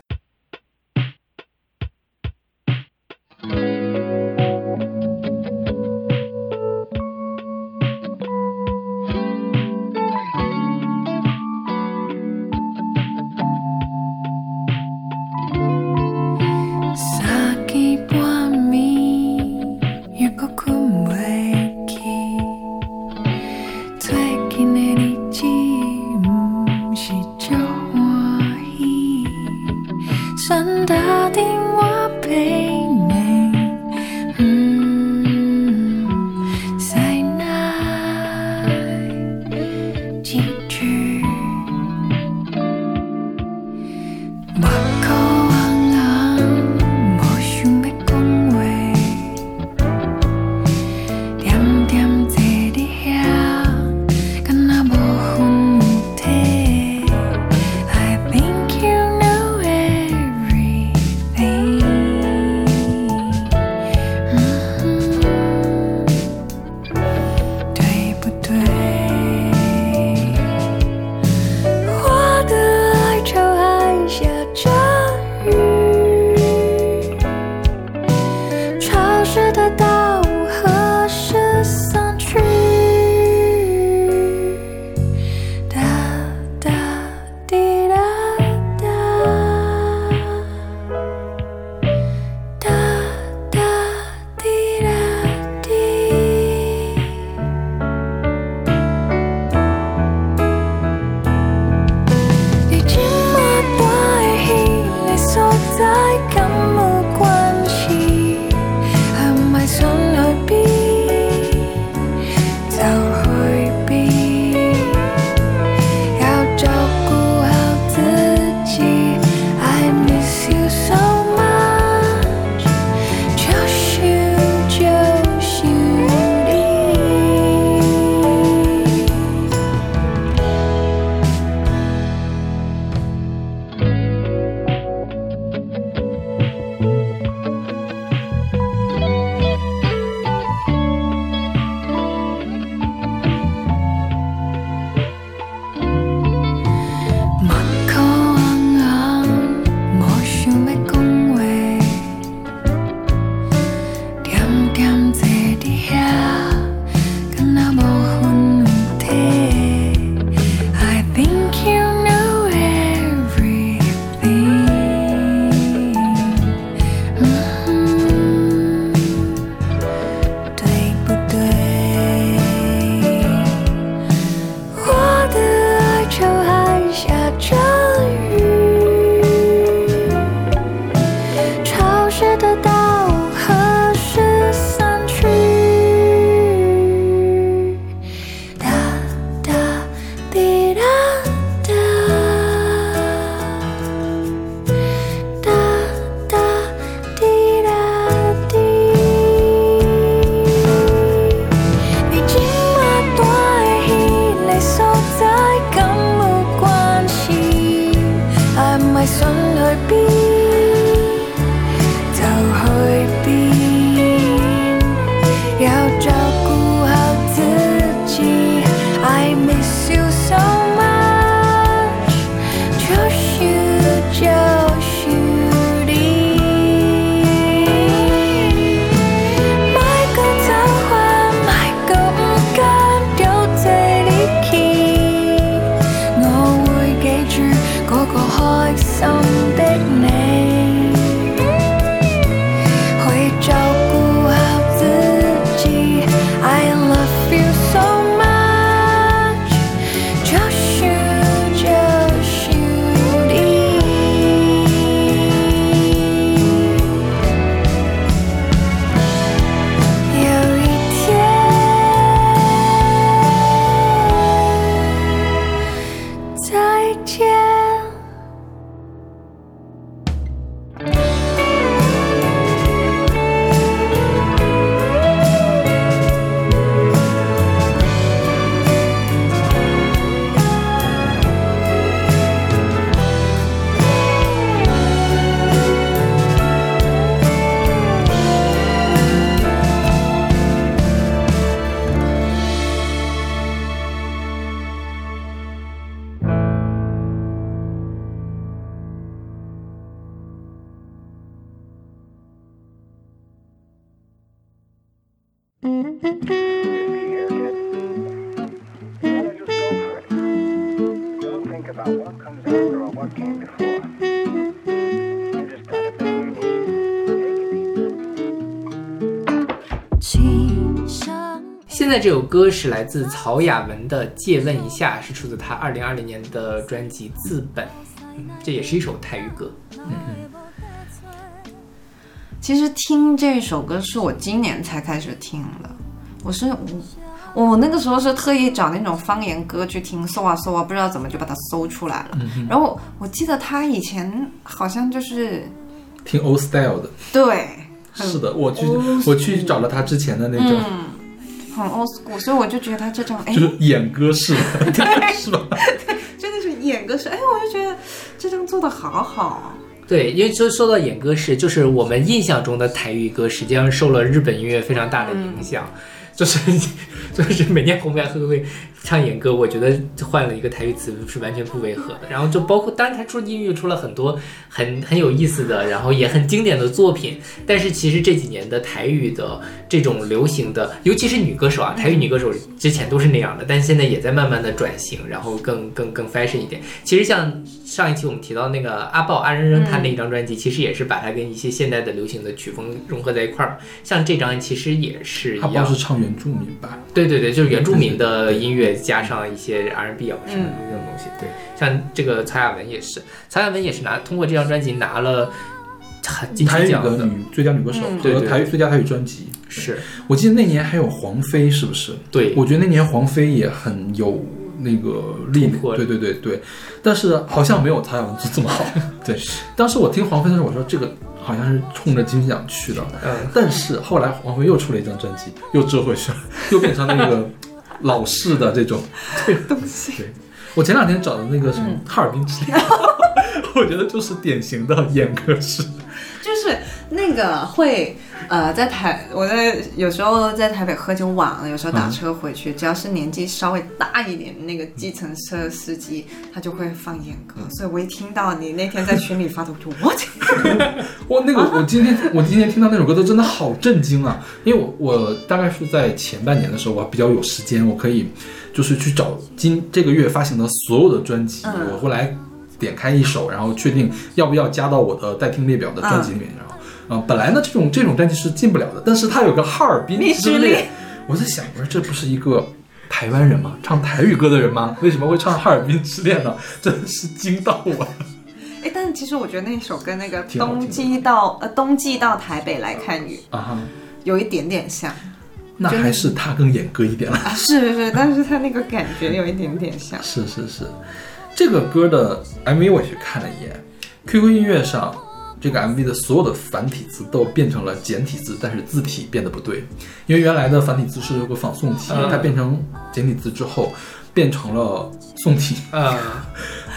这首歌是来自曹雅文的《借问一下》，是出自她二零二零年的专辑《自本》，嗯，这也是一首泰语歌。嗯其实听这首歌是我今年才开始听的，我是我我那个时候是特意找那种方言歌去听，搜啊搜啊，不知道怎么就把它搜出来了。然后我记得他以前好像就是听 old style 的，对，是的，我去我去找了他之前的那种，嗯，很 old school，所以我就觉得他这种哎就，是演歌式 对，是吧？对真的是演歌式哎，我就觉得这张做的好好。对，因为说说到演歌式，就是我们印象中的台语歌，实际上受了日本音乐非常大的影响。就是 就是每年红白会会唱演歌，我觉得换了一个台语词是完全不违和的。然后就包括，当然他出音乐出了很多很很有意思的，然后也很经典的作品。但是其实这几年的台语的这种流行的，尤其是女歌手啊，台语女歌手之前都是那样的，但现在也在慢慢的转型，然后更更更 fashion 一点。其实像上一期我们提到那个阿豹阿扔扔他那一张专辑，其实也是把它跟一些现代的流行的曲风融合在一块儿。像这张其实也是一样，是唱原住民吧？对对对，就是原住民的音乐加上一些 R&B 啊什么的嗯这种东西。对，像这个曹雅文也是，曹雅文也是拿通过这张专辑拿了很金台语的曲奖的，女最佳女歌手和台语最佳台语专辑。是我记得那年还有黄飞，是不是？对。我觉得那年黄飞也很有那个力对对对对，但是好像没有曹雅文做这么好。对，当时我听黄飞的时候，我说这个好像是冲着金曲奖去的，嗯，但是后来黄飞又出了一张专辑，又折回去了，又变成那个 老式的这种。东西。对，我前两天找的那个什么嗯《哈尔滨之恋》我觉得就是典型的演歌式。就是那个会呃，在台我在有时候在台北喝酒晚了，有时候打车回去，只要是年纪稍微大一点的那个计程车司机，他就会放演歌，所以我一听到你那天在群里发的，我就 what？哇，那个我今天我今天听到那首歌都真的好震惊啊！因为我我大概是在前半年的时候，我比较有时间，我可以就是去找今这个月发行的所有的专辑，嗯我会来点开一首，然后确定要不要加到我的待听列表的专辑里面。然后，呃，本来呢这种这种战绩是进不了的，但是他有个哈尔滨之恋恋，我在想，我说这不是一个。台湾人吗？唱台语歌的人吗？为什么会唱《哈尔滨之恋》呢？真是惊到我了。哎，但是其实我觉得那首跟那个冬季到呃冬季到台北来看雨啊，有一点点像那还是他更演歌一点了。啊，是是是，但是他那个感觉有一点点像。是是是，这个歌的 MV 我去看了一眼，QQ 音乐上这个 MV 的所有的繁体字都变成了简体字，但是字体变得不对，因为原来的繁体字是有个仿宋体，嗯它变成简体字之后变成了宋体，啊，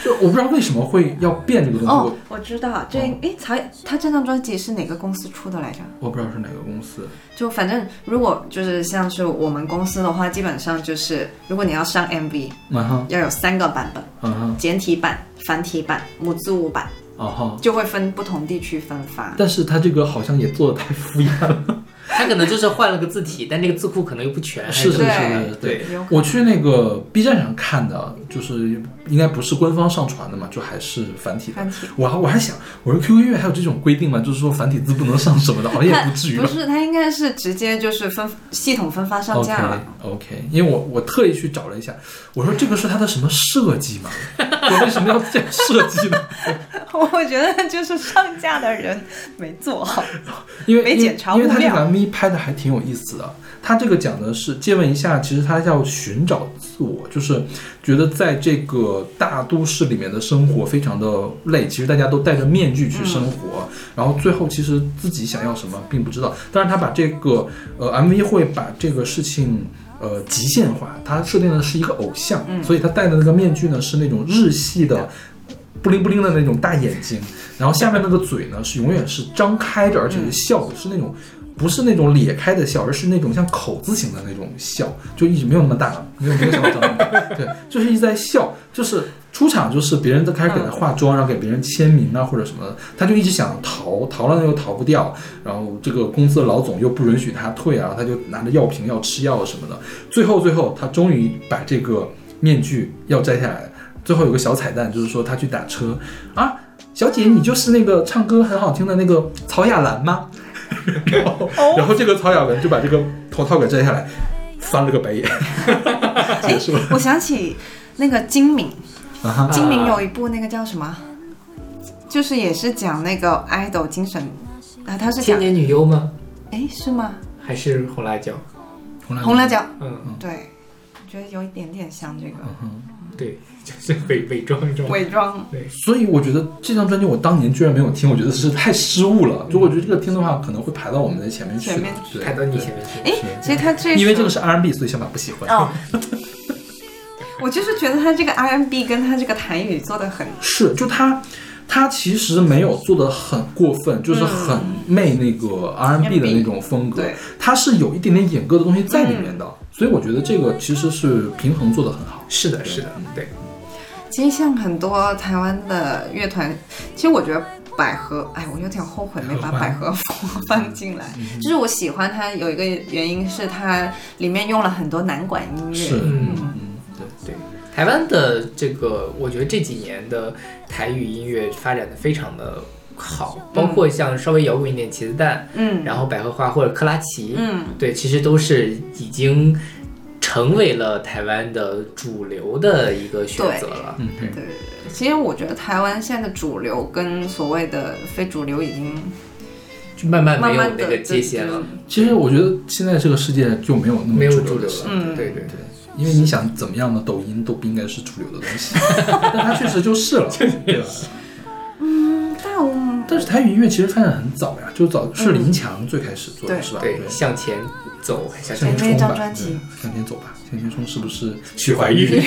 就我不知道为什么会要变这个东西，哦，我知道这哎，才他这张专辑是哪个公司出的来着？我我不知道是哪个公司，就反正如果就是像是我们公司的话，基本上就是如果你要上 MV，嗯哼，要有三个版本：嗯哼，简体版、繁体版、母字幕版，啊哈，就会分不同地区分发。但是他这个好像也做的太敷衍了。他可能就是换了个字体，但那个字库可能又不全。是是还是是，对有可能我去那个 B 站上看的，就是应该不是官方上传的嘛，就还是繁体的。繁体。我还我还想，我说 QQ 音乐还有这种规定吗？就是说繁体字不能上什么的，好像也不至于不。是，它应该是直接就是分系统分发上架了。OK，因为我我特意去找了一下，我说这个是它的什么设计吗？我为什么要这样设计呢？我觉得就是上架的人没做好。因为没检查因为因为他这个 MV 拍的还挺有意思的。他这个讲的是借问一下，其实他要寻找自我，就是觉得在这个大都市里面的生活非常的累，其实大家都戴着面具去生活，然后最后其实自己想要什么并不知道。但是，他把这个呃 MV 会把这个事情。呃，极限化，他设定的是一个偶像，所以他戴的那个面具呢是那种日系的布灵布灵的那种大眼睛，然后下面那个嘴呢是永远是张开着，而且是笑的，是那种不是那种咧开的笑，而是那种像口字形的那种笑，就一直没有那么大，没有没有想到这么大，对，就是一直在笑，就是出场就是别人都开始给他化妆，然后给别人签名啊或者什么的，他就一直想逃，逃了又逃不掉，然后这个公司的老总又不允许他退啊，他就拿着药瓶要吃药什么的，最后最后他终于把这个面具要摘下来。最后有个小彩蛋，就是说他去打车啊，小姐，你就是那个唱歌很好听的那个曹雅兰吗？然后，然后这个曹雅文就把这个头套给摘下来，翻了个白眼，结束了。我想起那个金敏，啊，金敏有一部那个叫什么，就是也是讲那个 idol 精神。啊，他是讲千年女优吗？哎是吗？还是红辣椒？红红辣椒，嗯，对，我觉得有一点点像这个对，就是伪伪装一种。伪装。对，所以我觉得这张专辑我当年居然没有听，我觉得是太失误了。就我觉得这个听的话，可能会排到我们的前面去。前面对排到你前面去。哎，其实他这因为这个是 R&B，所以小马不喜欢。哦，我就是觉得他这个 R N B 跟他这个台语做的很是，就他，他其实没有做的很过分，就是很媚那个 R N B 的那种风格对，他是有一点点演歌的东西在里面的，所以我觉得这个其实是平衡做得很好。是的，是的，对，其实像很多台湾的乐团，其实我觉得百合，哎，我有点后悔没把百合放进来。就是我喜欢它有一个原因是它里面用了很多南管音乐，是，嗯对，对，台湾的这个，我觉得这几年的台语音乐发展的非常的好，包括像稍微摇滚一点茄子蛋，嗯，然后百合花或者克拉奇，嗯，对，其实都是已经成为了台湾的主流的一个选择了。嗯对对。其实我觉得台湾现在的主流跟所谓的非主流已经就慢慢没有那个界限了，其实我觉得现在这个世界就没有那么没有主主流了。嗯。对对对，因为你想怎么样的抖音都不应该是主流的东西，但它确实就是了，对吧？但是台语音乐其实发展很早呀，就早是林强最开始做的是吧？对，向前走，向向前冲。吧，专辑对向前走吧，向前冲是不是许怀玉？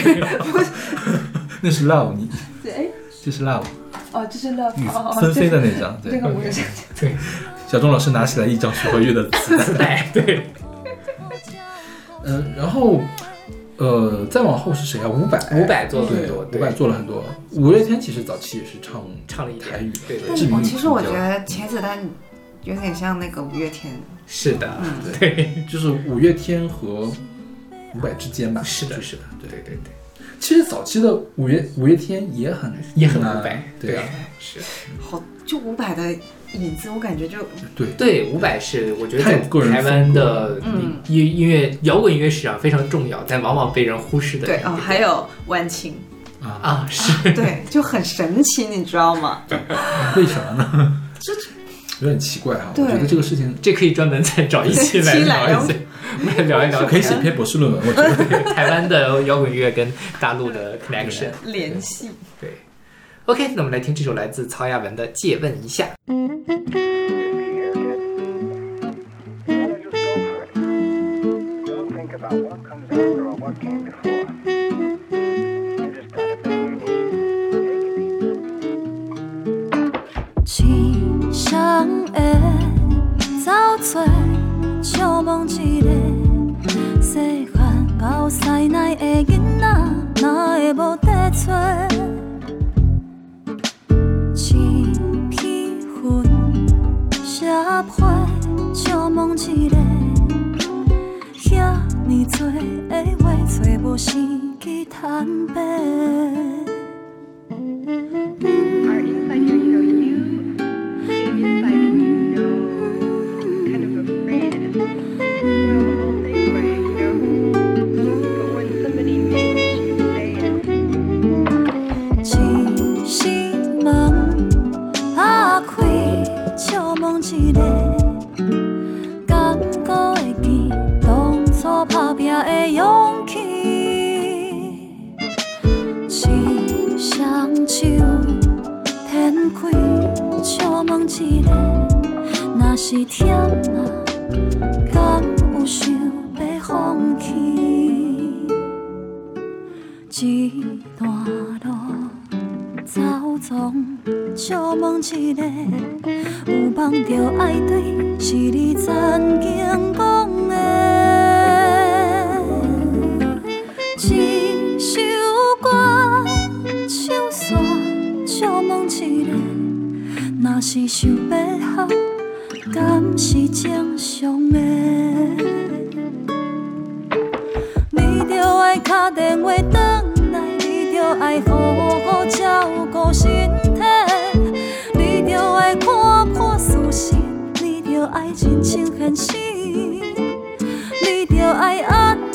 那是 Love 你，哎这是 Love 哦，就是 love 纷飞的那张，对这。个我也是。对，小钟老师拿起来一张许怀玉的磁带 对，嗯，然后呃，再往后是谁啊？伍佰，伍佰做了很对，多，伍佰做了很多。五月天其实早期也是唱唱了一台语的，对对但我其实我觉得茄子蛋有点像那个五月天，是的，嗯。对，就是五月天和伍佰之间吧。是的，是的，对。对对，其实早期的五月五月天也很也很啊伍佰，对啊，是，好就伍佰的影子，我感觉就对对，伍佰是我觉得在台湾的嗯音音乐摇滚音乐史上非常重要，但往往被人忽视的对哦，还有万青，啊，是对，就很神奇，你知道吗？为什么呢？这有点奇怪哈。我觉得这个事情这可以专门再找一期 来聊一下，我们 来聊一聊可以写篇博士论文，我觉得。台湾的摇滚乐跟大陆的 connection。联系。，OK，那我们来听这首来自曹雅文的《借问一下》。Don't think about what comes after or what came before. You just gotta bend your knees, take it easy. 亲像会走做笑梦一个，细汉到西内的囡仔，哪会无地找？云写花，笑梦一个，遐尼多的话，找无时机坦白。初打拼的勇气。一双手摊开，笑梦一个，若是忝啊，敢有想要放弃？一段路走总，笑梦一个，有梦就爱对，是你曾经讲的。一首歌，唱煞，笑梦一个，若是想要好，敢是正常的。你着爱打电话转来，你着爱好好照顾身体，你着爱看破事实，你着爱认清现实，你着爱安怎安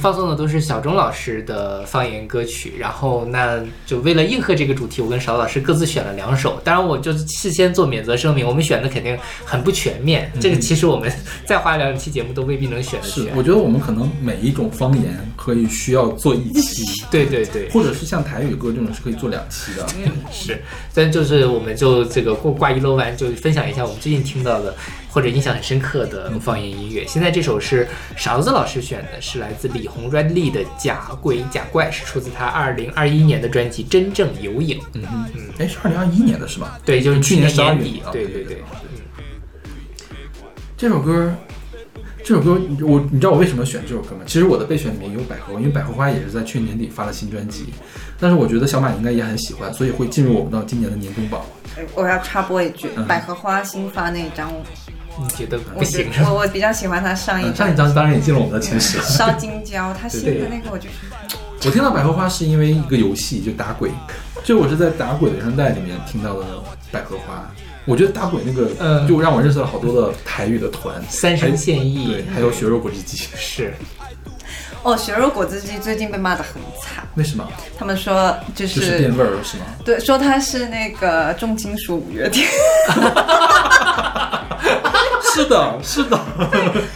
放送的都是小钟老师的方言歌曲，然后那就为了应和这个主题，我跟勺老师各自选了两首。当然，我就事先做免责声明，我们选的肯定很不全面。这个其实我们再花两期节目都未必能选得是，全。我觉得我们可能每一种方言可以需要做一期，对对对，或者是像台语歌这种是可以做两期的。是，但就是我们就这个过挂一漏完，就分享一下我们最近听到的或者印象很深刻的方言音乐。现在这首是勺子老师选的，是来自李红 Red Lee 的《假鬼假怪》，是出自他二零二一年的专辑《真正有影》。嗯嗯，哎，是二零二一年的是吧？对，就是去年年12月底。啊对对对嗯。这首歌，这首歌我你知道我为什么选这首歌吗？其实我的备选里面有百合，因为百合花也是在去年年底发了新专辑，但是我觉得小马应该也很喜欢，所以会进入我们到今年的年终榜。我要插播一句，嗯百合花新发那一张，你觉得我不行我我比较喜欢他上一上一张当然也进了我们的前十。烧金胶，他新的那个我就是我听到百合花是因为一个游戏，就打鬼，就我是在打鬼的原声带里面听到的百合花。我觉得打鬼那个，嗯就让我认识了好多的台语的团，三生现役对，还有血肉果汁机。是哦，血肉果汁机最近被骂得很惨，为什么？他们说就就是是变味儿了是吗？对，说他是那个重金属五月天。是的，是的。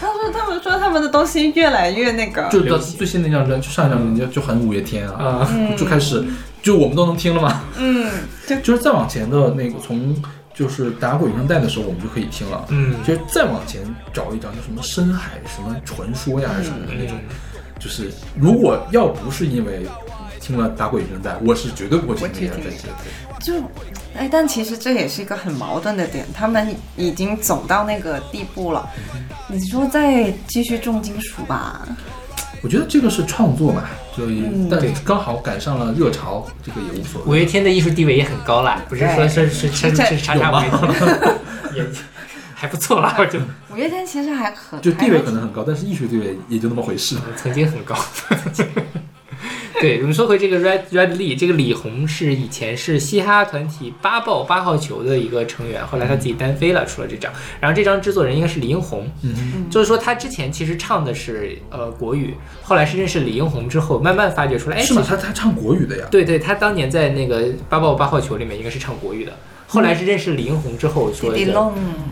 他说他们说他们的东西越来越那个，就到最新那张专，就上一张专辑就很五月天啊，啊，就开始就我们都能听了嘛。嗯，就就是再往前的那个从就是打鬼原声带的时候，我们就可以听了。嗯就是再往前找一张，就什么深海什么传说呀什么的那种，就是如果要不是因为听了打鬼原声带，我是绝对不会听那张专辑的。就，哎，但其实这也是一个很矛盾的点，他们已经走到那个地步了，你说再继续重金属吧，我觉得这个是创作嘛，所以嗯但刚好赶上了热潮，这个也无所谓五。月天的艺术地位也很高啦，不是说是是是是叉叉五月天，也还不错啦，我觉得五月天其实还可就地位可能很高，但是艺术地位也就那么回事。曾经很高。对，我们说回这个 Red Red Lee，这个李红是以前是嘻哈团体八爆八号球的一个成员，后来他自己单飞了，出了这张。然后这张制作人应该是李英红，嗯就是说他之前其实唱的是呃国语，后来是认识李英红之后，慢慢发掘出来，哎，是吗？他他唱国语的呀？对对，他当年在那个八爆八号球里面应该是唱国语的，后来是认识李英红之后说的。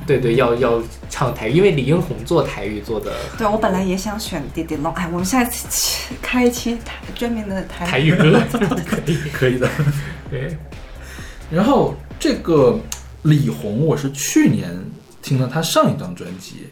对对，要要唱台语，因为李英红做台语做的对，我本来也想选滴滴龙，哎，我们下次开一期台专门的台台语歌 可以 可以的。对，然后这个李红，我是去年听了他上一张专辑，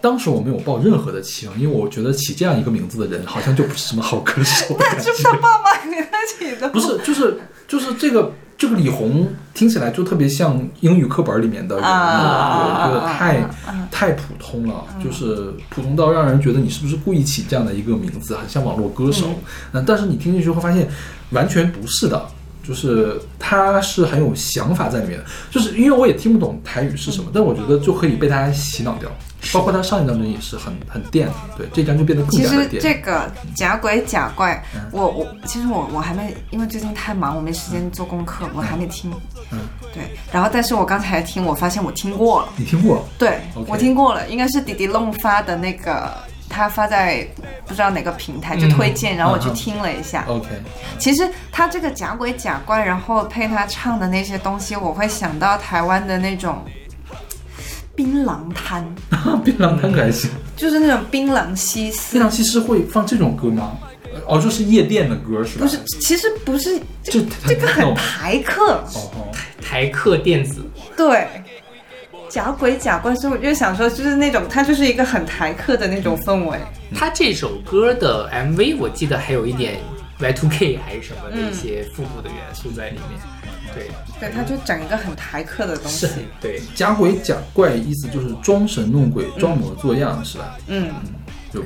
当时我没有抱任何的期望，因为我觉得起这样一个名字的人好像就不是什么好歌手的感觉。是他爸妈给他起的，不是，就是就是这个这个李红听起来就特别像英语课本里面的人物，啊我觉得太太普通了，就是普通到让人觉得你是不是故意起这样的一个名字，很像网络歌手。那、但是你听进去会发现，完全不是的。就是他是很有想法在里面的，就是因为我也听不懂台语是什么，但我觉得就可以被大家洗脑掉。包括他上一张专辑也是很很电，对这张就变得更其实加的电。这个假鬼假怪，嗯我我其实我我还没，因为最近太忙，我没时间做功课，我还没听。嗯，对。然后，但是我刚才听，我发现我听过了。你听过？对我听过了，应该是迪迪弄发的那个，他发在不知道哪个平台就推荐，然后我去听了一下。OK，其实他这个假鬼假怪，然后配他唱的那些东西，我会想到台湾的那种槟榔摊，槟榔摊可还行。就是那种槟榔西施槟。榔西施会放这种歌吗？呃哦，就是夜店的歌是吧？不是，其实不是，这这个很哦台客，哦，台客电子，对，假鬼假怪，所以我就想说，就是那种，它就是一个很台客的那种氛围。他这首歌的 MV 我记得还有一点 Y2K 还是什么的一些复古的元素在里面。对，对，它就整一个很台客的东西。，对，假鬼假怪意思就是装神弄鬼、装模作样是吧？嗯，就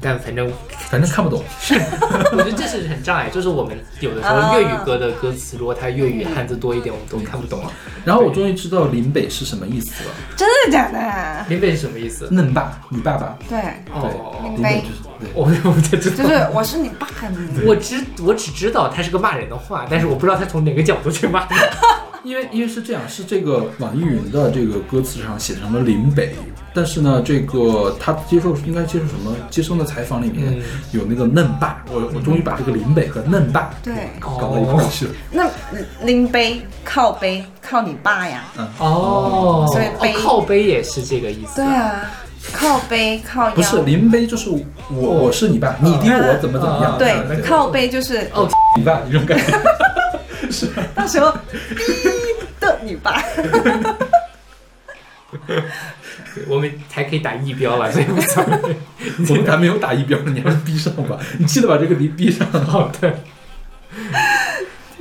但反正反正看不懂。是我觉得这是很障碍，就是我们有的时候粤语歌的歌词，如果它粤语汉字多一点，我们都看不懂了。然后我终于知道林北是什么意思了，真的假的？林北是什么意思？嫩爸，你爸爸。对，哦，林北就是对。我我才知道。就是我是你爸，我只我只知道它是个骂人的话，但是我不知道他从哪个角度去骂人。因为因为是这样，是这个网易云的这个歌词上写成了林北，但是呢，这个他接受应该接受什么接受的采访里面嗯有那个嫩爸，我我终于把这个林北和嫩爸对搞到一块儿去了。那拎杯靠杯靠你爸呀？嗯哦，所以背哦靠背也是这个意思。对，啊，靠背靠。不是林杯，就是我我是你爸，你爹我怎么怎么样？对啊，靠背就是哦你爸这种感觉。是到时候 逼的你爸。对我们还可以打一标了，所以无所谓。我们还没有打一标呢，你还是闭上吧。你记得把这个离闭上。好的。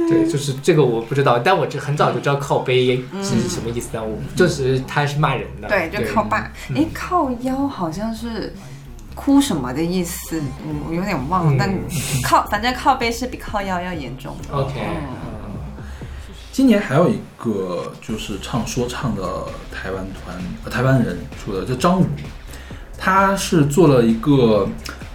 对，就是这个我不知道，但我这很早就知道靠背是什么意思的，我就是他是骂人的。对，就靠爸。哎，靠腰好像是哭什么的意思，我有点忘了。嗯但靠，反正靠背是比靠腰要严重的。OK，今年还有一个就是唱说唱的台湾团，呃台湾人出的叫张武，他是做了一个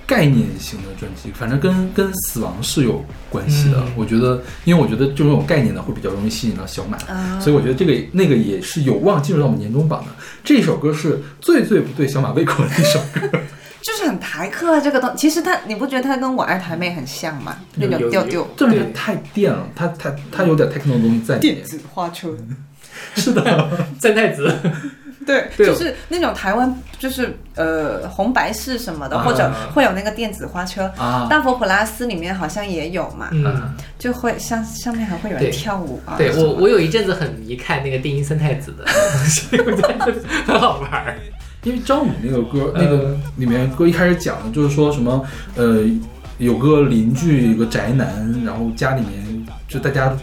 概念型的专辑，反正跟跟死亡是有关系的。嗯我觉得，因为我觉得这种有概念的会比较容易吸引到小马，啊所以我觉得这个那个也是有望进入到我们年终榜的。这首歌是最最不对小马胃口的一首歌，就是很台客啊，这个东，其实他你不觉得他跟我爱台妹很像吗？那种调调，这种人太电了，他他他有点 techno 的东西在里面。电子花车。是的，三太子。对，就是那种台湾，就是呃红白事什么的，啊或者会有那个电子花车。啊大佛普拉斯里面好像也有嘛，嗯，就会像上面还会有人跳舞啊。对我我有一阵子很迷看那个电音三太子的，所以我觉得很好玩儿。因为张宇那个歌，那个里面歌一开始讲的就是说什么，呃，有个邻居，有个宅男，然后家里面就大家，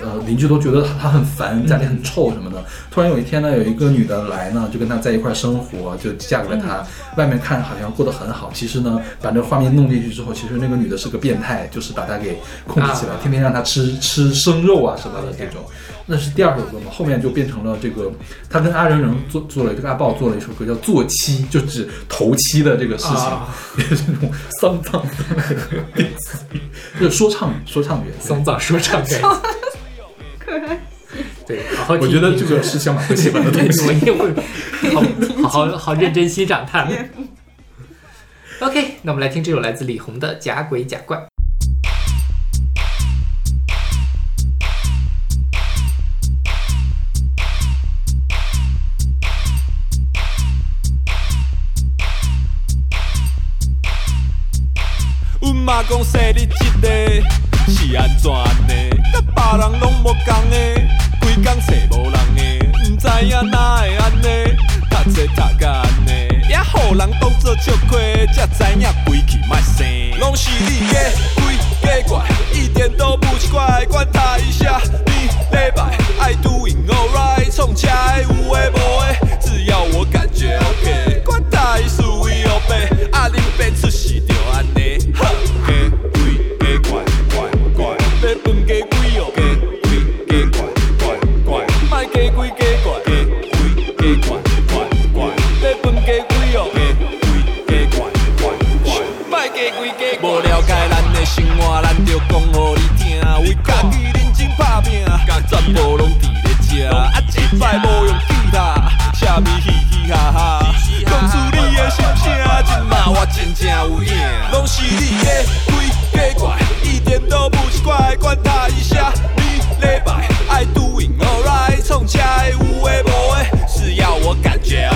呃，邻居都觉得他很烦，家里很臭什么的。突然有一天呢，有一个女的来呢，就跟他在一块儿生活，就嫁给了他。外面看好像过得很好，其实呢，把这个画面弄进去之后，其实那个女的是个变态，就是把他给控制起来，啊天天让他吃吃生肉啊什么的这种。那是第二首歌嘛，后面就变成了这个，他跟阿仁仁做做了这个阿豹做了一首歌叫《做妻》，就指头七的这个事情，啊也是那种丧葬的就是说唱说唱元素。松枣说唱。对，好好我觉得听这个是小马会喜欢的东西。我一定会好好好好认真欣赏它。OK，那我们来听这首来自李红的《假鬼假怪》。阮妈讲说你这个是安怎呢？甲别人拢无共的，规规工找无人的，毋知影哪会安尼，读册读甲安尼，也互人当作笑亏，才知影规气莫生。拢是你假鬼假怪，一点都不奇怪，管他一下。你礼拜爱 doing alright，创车的有诶无诶，只要我感觉 OK，管他伊是为后背，啊恁爸出事讲互你听，为家己认真打拼，全部拢伫咧遮。啊，一摆无用吉他，啥物嘻嘻哈哈，讲出你的心声，即马我真正有影。拢是你的鬼假怪，一点都不奇怪，管他一下你礼拜爱 doing alright，创车的有诶无诶，只要我感觉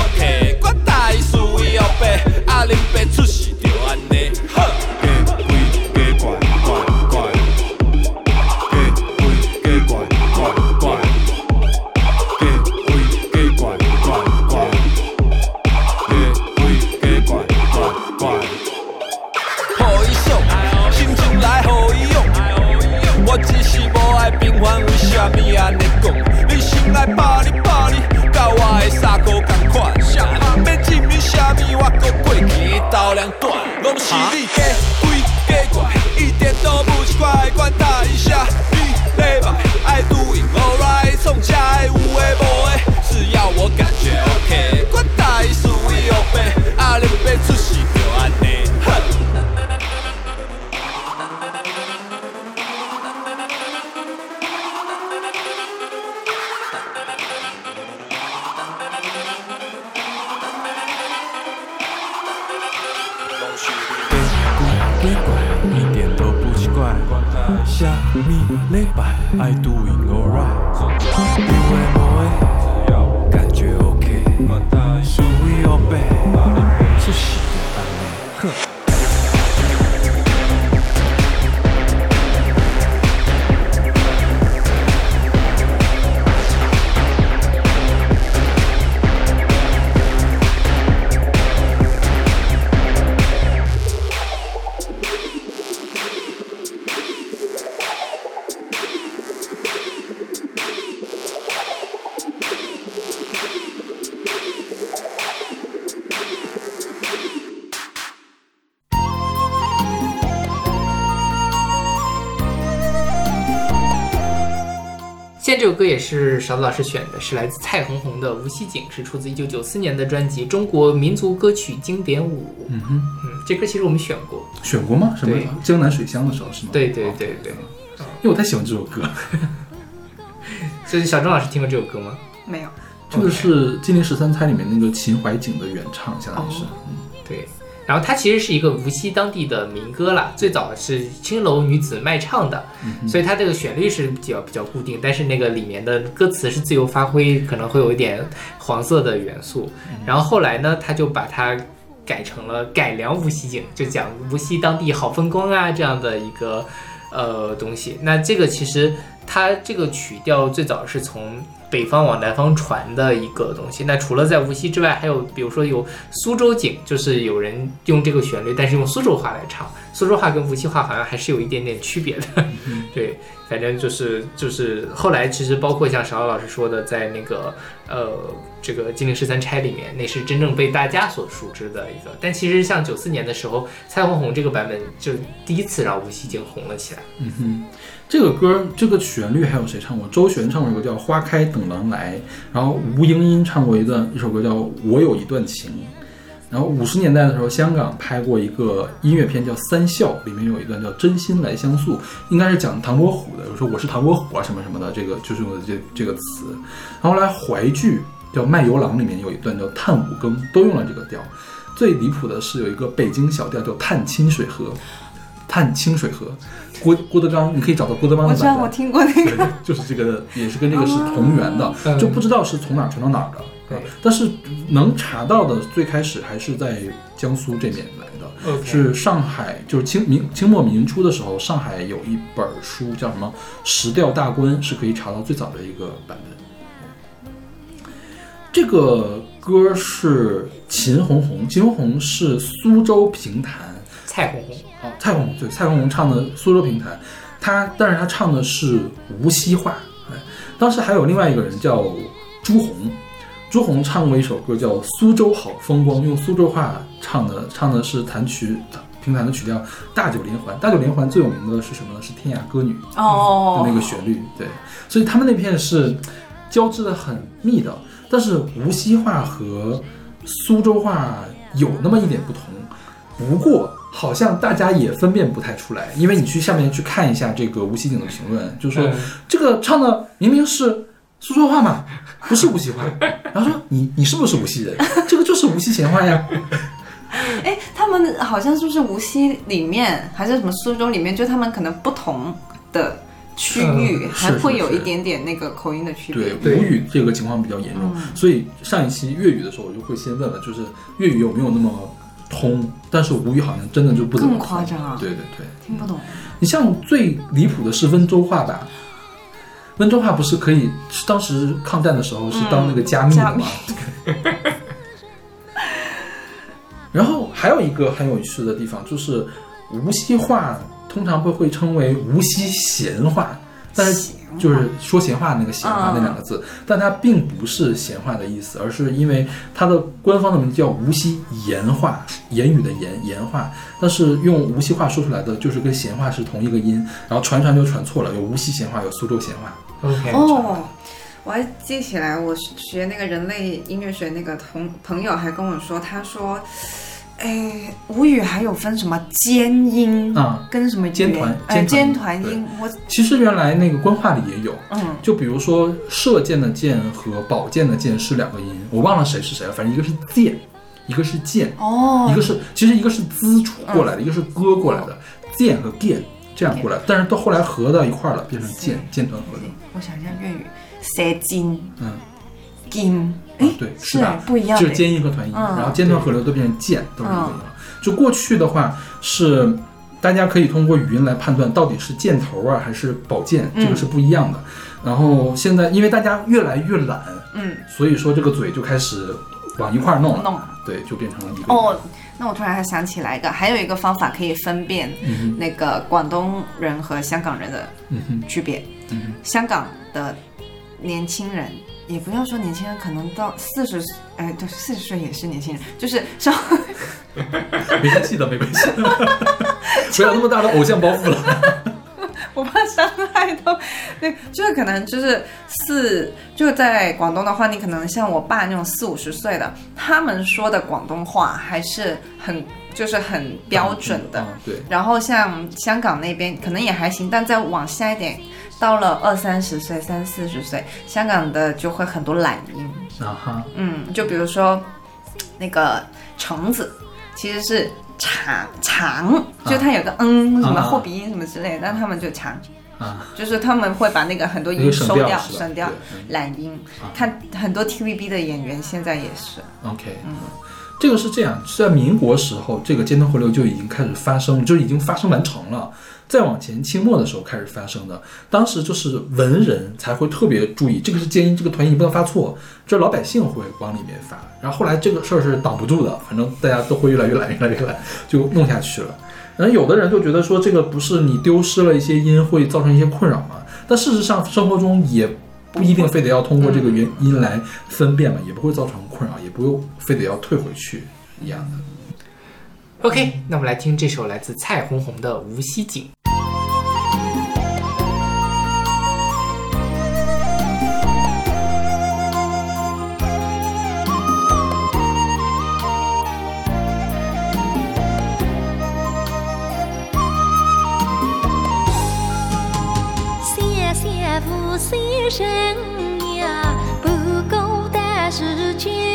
去斗量短，拢是你假鬼假怪，一点都不奇怪。管他一下你礼拜爱 doing alright，创车的有诶无诶，只要我感觉 OK，管他伊是为后背，啊你别出不奇怪。啥物礼拜爱 doing alright，有诶无诶，感觉 OK，属于后背，出事就安尼，勺子老师选的，是来自蔡红红的《无锡景》，是出自一九九四年的专辑《中国民族歌曲经典五》。嗯哼，嗯，这歌其实我们选过。选过吗？什么江南水乡的时候是吗？对对哦对对，因为我太喜欢这首歌，所以小钟老师听过这首歌吗？没有，这个是《金陵十三钗》里面那个秦淮景的原唱，相当于是。然后它其实是一个无锡当地的民歌啦，最早是青楼女子卖唱的，所以它这个旋律是比较比较固定，但是那个里面的歌词是自由发挥，可能会有一点黄色的元素。然后后来呢，他就把它改成了改良无锡景，就讲无锡当地好风光啊这样的一个呃东西。那这个其实它这个曲调最早是从北方往南方传的一个东西。那除了在无锡之外，还有比如说有苏州景，就是有人用这个旋律，但是用苏州话来唱。苏州话跟无锡话好像还是有一点点区别的。对，反正就是就是后来其实包括像邵老师说的，在那个呃这个《金陵十三钗》里面，那是真正被大家所熟知的一个。但其实像九四年的时候，蔡红红这个版本就第一次让无锡景红了起来。嗯哼，这个歌这个旋律还有谁唱过？周璇唱过一个叫《花开等郎来》，然后吴英英唱过一段一首歌叫《我有一段情》。然后五十年代的时候，香港拍过一个音乐片叫《三笑》，里面有一段叫“真心来相诉”，应该是讲唐伯虎的，说我是唐伯虎啊什么什么的，这个就是用的这这个词。然后来淮剧叫《卖油郎》，里面有一段叫《叹五更》，都用了这个调。最离谱的是有一个北京小调叫《探清水河》，探清水河，郭郭德纲，你可以找到郭德纲我知道的版本。我听过那对个，就是这个，也是跟这个是同源的，嗯就不知道是从哪儿传到哪儿的。对但是能查到的最开始还是在江苏这边来的。是上海就是清明清末民初的时候，上海有一本书叫什么《石调大观》，是可以查到最早的一个版本。这个歌是秦红红，秦红红是苏州评弹蔡红红，哦，蔡红红对，蔡红红唱的苏州评弹，他但是他唱的是无锡话，哎，当时还有另外一个人叫朱红，朱红唱过一首歌叫《苏州好风光》，用苏州话唱的，唱的是弹曲评弹的曲调《大九连环》，《大九连环》最有名的是什么呢？是《天涯歌女》哦。的那个旋律，对，所以他们那片是交织的很密的，但是无锡话和苏州话有那么一点不同，不过好像大家也分辨不太出来，因为你去下面去看一下这个无锡景的评论，就说、嗯这个唱的明明是苏州话嘛，不是无锡话，然后说你你是不是无锡人？这个就是无锡闲话呀。哎，他们好像是不是无锡里面还是什么苏州里面，就他们可能不同的区域嗯还会有一点点那个口音的区别。对，吴语这个情况比较严重，所以上一期粤语的时候，我就会先问了，就是粤语有没有那么通？但是吴语好像真的就不怎么夸张啊对对对，听不懂。你像最离谱的是温州话吧？温州话不是可以，是当时抗战的时候是当那个加密的吗？然后还有一个很有趣的地方，就是无锡话通常会会称为无锡闲话，但是就是说闲话那个闲话嗯那两个字，但它并不是闲话的意思，而是因为它的官方的名字叫无锡言话，言语的言言话，但是用无锡话说出来的就是跟闲话是同一个音，然后传传就传错了，有无锡闲话，有苏州闲话。OK，哦，我还记起来，我学那个人类音乐学那个同朋友还跟我说，他说，哎，吴语还有分什么尖音啊跟什么尖团尖尖团团音，我其实原来那个官话里也有，嗯。就比如说射箭的箭和宝剑的剑是两个音，我忘了谁是谁了，反正一个是剑，一个是剑，哦。一个是其实一个是滋出过来的，一个是割过来的，剑和剑这样过来，但是到后来合到一块儿了，变成剑，剑团合的。我想一下粤语，蛇金嗯，金，啊哎，对，是吧？不一样的就是尖音和团音，嗯然后尖团合流都变成剑，都是一个音了。就过去的话是。大家可以通过语音来判断到底是箭头啊还是宝剑，这个是不一样的。然后现在因为大家越来越懒，嗯，所以说这个嘴就开始往一块儿弄了，弄对，就变成了一个。哦，那我突然还想起来一个，还有一个方法可以分辨嗯那个广东人和香港人的嗯哼，区别。嗯香港的年轻人，也不要说年轻人，可能到四十，哎，对，四十岁也是年轻人，就是稍微，没关系的，没关系的，不要那么大的偶像包袱了。我怕伤害到，对，就是可能就是四，就在广东的话，你可能像我爸那种四五十岁的，他们说的广东话还是很就是很标准的。嗯对，然后像香港那边可能也还行，但再往下一点，到了二三十岁、三四十岁，香港的就会很多懒音。啊哈，嗯，就比如说那个橙子，其实是长长，就它有个嗯什么啊后鼻音什么之类的，但他们就长，啊，就是他们会把那个很多音收掉，省掉懒音。啊。看很多 TVB 的演员现在也是，OK，嗯。这个是这样，是在民国时候，这个尖端回流就已经开始发生，就是已经发生完成了。再往前，清末的时候开始发生的，当时就是文人才会特别注意，这个是建议，这个团音你不能发错，这老百姓会往里面发。然后后来这个事儿是挡不住的，反正大家都会越来越懒，越来越懒，就弄下去了。然后有的人就觉得说，这个不是你丢失了一些音会造成一些困扰吗？但事实上，生活中也不一定非得要通过这个原因来分辨嘛，也不会造成困扰，也不用非得要退回去一样的。OK，那我们来听这首来自蔡红红的《无锡景》。锡人呀，不够的时间，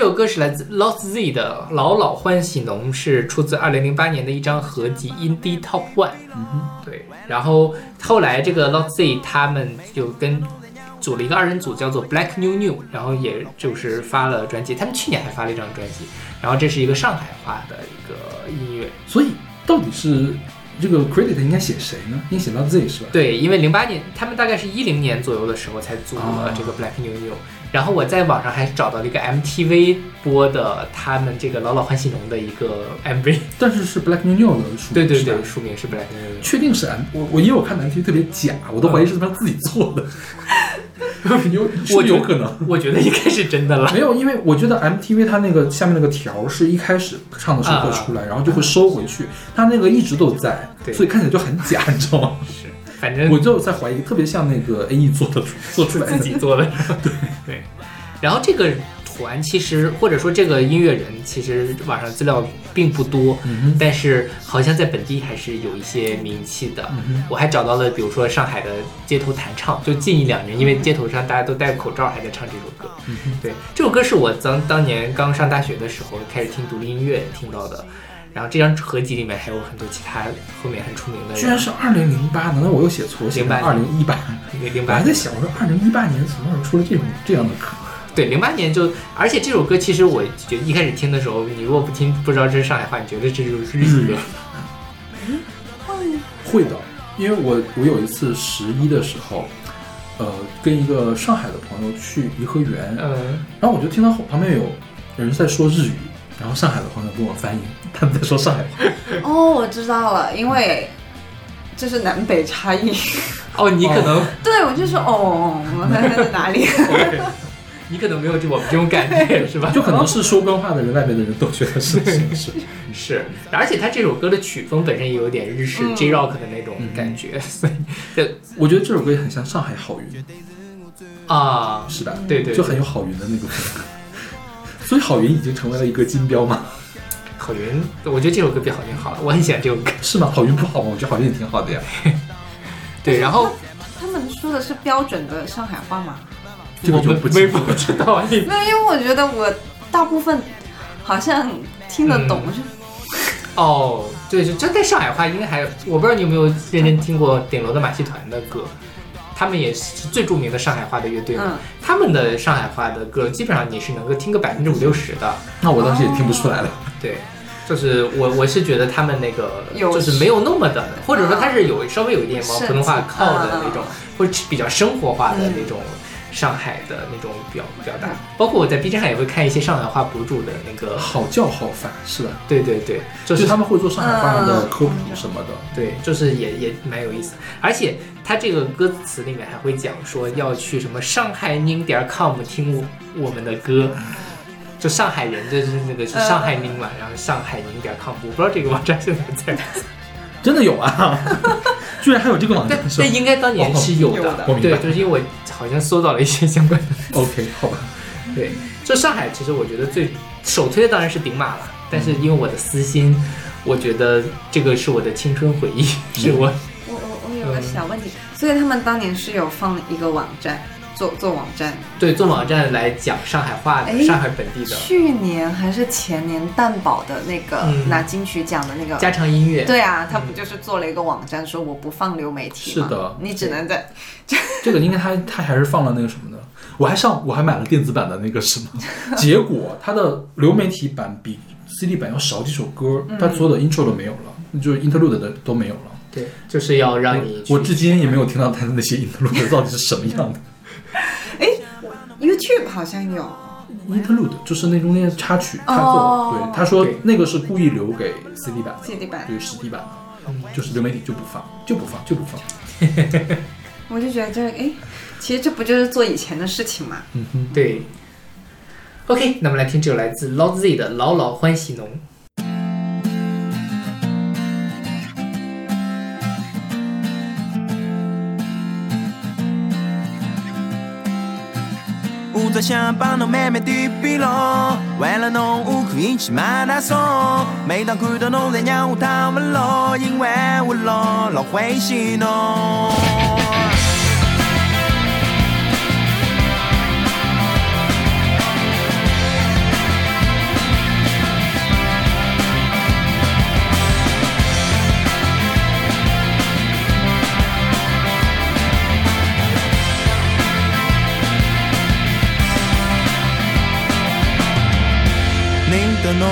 这首歌是来自 Lost Z 的《老老欢喜浓》，是出自2008年的一张合集 Indie Top One。嗯对，然后后来这个 Lost Z 他们就跟组了一个二人组，叫做 Black New New，然后也就是发了专辑。他们去年还发了一张专辑，然后这是一个上海话的一个音乐。所以到底是这个 credit 应该写谁呢？应该写到 Z 是吧？对，因为零八年他们大概是一零年左右的时候才组了这个 Black New New，、然后我在网上还找到了一个 MTV 播的他们这个老老欢喜浓的一个 MV。但是是 Black New New 的书，对对对，书名是 Black New New。确定是 M，我我因为我看的 MTV 特别假，我都怀疑是他自己做的，有是不是有可能？我觉得应该是真的了。没有，因为我觉得 MTV 它那个下面那个条是一开始唱的时候会出来，然后就会收回去，它那个一直都在，对所以看起来就很假，你知道吗？是，反正我就在怀疑，特别像那个 A E 做的做出自己做的。对对。然后这个团其实或者说这个音乐人，其实网上资料并不多，嗯但是好像在本地还是有一些名气的。嗯我还找到了，比如说上海的街头弹唱，就近一两年，因为街头上大家都戴口罩，还在唱这首歌。嗯对，这首歌是我当当年刚上大学的时候开始听独立音乐听到的。然后这张合集里面还有很多其他后面很出名的人，居然是二零零八，难道我又写错零八二零一八，零八我还在想，我说二零一八年什么时候出了这种这样的歌？对，零八年就，而且这首歌其实我觉得一开始听的时候，你如果不听不知道这是上海话，你觉得这就是日语。会的，因为我我有一次十一的时候，呃，跟一个上海的朋友去颐和园，嗯，然后我就听到旁边有人在说日语，然后上海的朋友跟我翻译，他们在说上海话。哦，我知道了，因为这是南北差异。哦，你可能、对，我就说哦，那在哪里？你可能没有这我们这种感觉，是吧？就可能是说官话的人，外面的人都觉得是是是。是，而且他这首歌的曲风本身也有点日式嗯 J rock 的那种感觉，所以对我觉得这首歌也很像上海好云，啊，是吧？对对，就很有好云的那个风格。所以好云已经成为了一个金标嘛？好云，我觉得这首歌比郝云好，我很喜欢这首歌。是吗？郝云不好吗？我觉得郝云也挺好的呀。对，然后他们说的是标准的上海话吗？这个就不我们清楚不知道，你 没有，因为我觉得我大部分好像听得懂，嗯就哦，对，就这在上海话应该还有，我不知道你有没有认真听过顶楼的马戏团的歌，他们也是最著名的上海话的乐队嘛。嗯他们的上海话的歌，基本上你是能够听个百分之五六十的。那我当时也听不出来了。对，就是我我是觉得他们那个就是没有那么的，或者说他是有稍微有一点往是普通话靠的嗯那种，或者比较生活化的嗯那种上海的那种表表达。包括我在 B 站上也会看一些上海话博主的那个，好叫好反是吧？对对对，就就是他们会做上海话的科普什么的。对，就是也也蛮有意思，而且他这个歌词里面还会讲说要去什么上海宁点 com 听我我们的歌，就上海人就是那个是上海宁嘛，然后上海宁点 com，我不知道这个网站现在在不在，真的有啊，居然还有这个网站是吧但应该当年是有的，有的我明白对，就是因为我好像搜到了一些相关的，？OK，好吧。对，就上海其实我觉得最首推的当然是顶马了，但是因为我的私心，我觉得这个是我的青春回忆，是我。我我我有个小问题，所以他们当年是有放一个网站，做做网站，对，做网站来讲上海话的，哎上海本地的去年还是前年蛋宝的那个、嗯拿金曲奖的那个。家常音乐。对啊，他不就是做了一个网站，说我不放流媒体吗？是的你只能在 这个应该他他还是放了那个什么的，我还上我还买了电子版的那个什么，结果它的流媒体版比 CD 版要少几首歌，它所有的 intro 都没有了，就是 interlude 的都没有了。对，就是要让你我至今也没有听到他的那些 interlude 到底是什么样的。YouTube 好像有，interlude 就是那中间插曲插座，哦对。他说那个是故意留给 CD 版的。CD 版。对实体版的，就是流媒体就不放，就不放，就不放。我就觉得这个，哎，其实这不就是做以前的事情嘛？嗯哼，对。OK，那么来听这首来自 Loud Z 的《老老欢喜》。我只想帮侬慢慢地比咯，为了侬我可以去马拉松。每当看到侬侪让我躺不落，因为我老老欢喜侬。侬，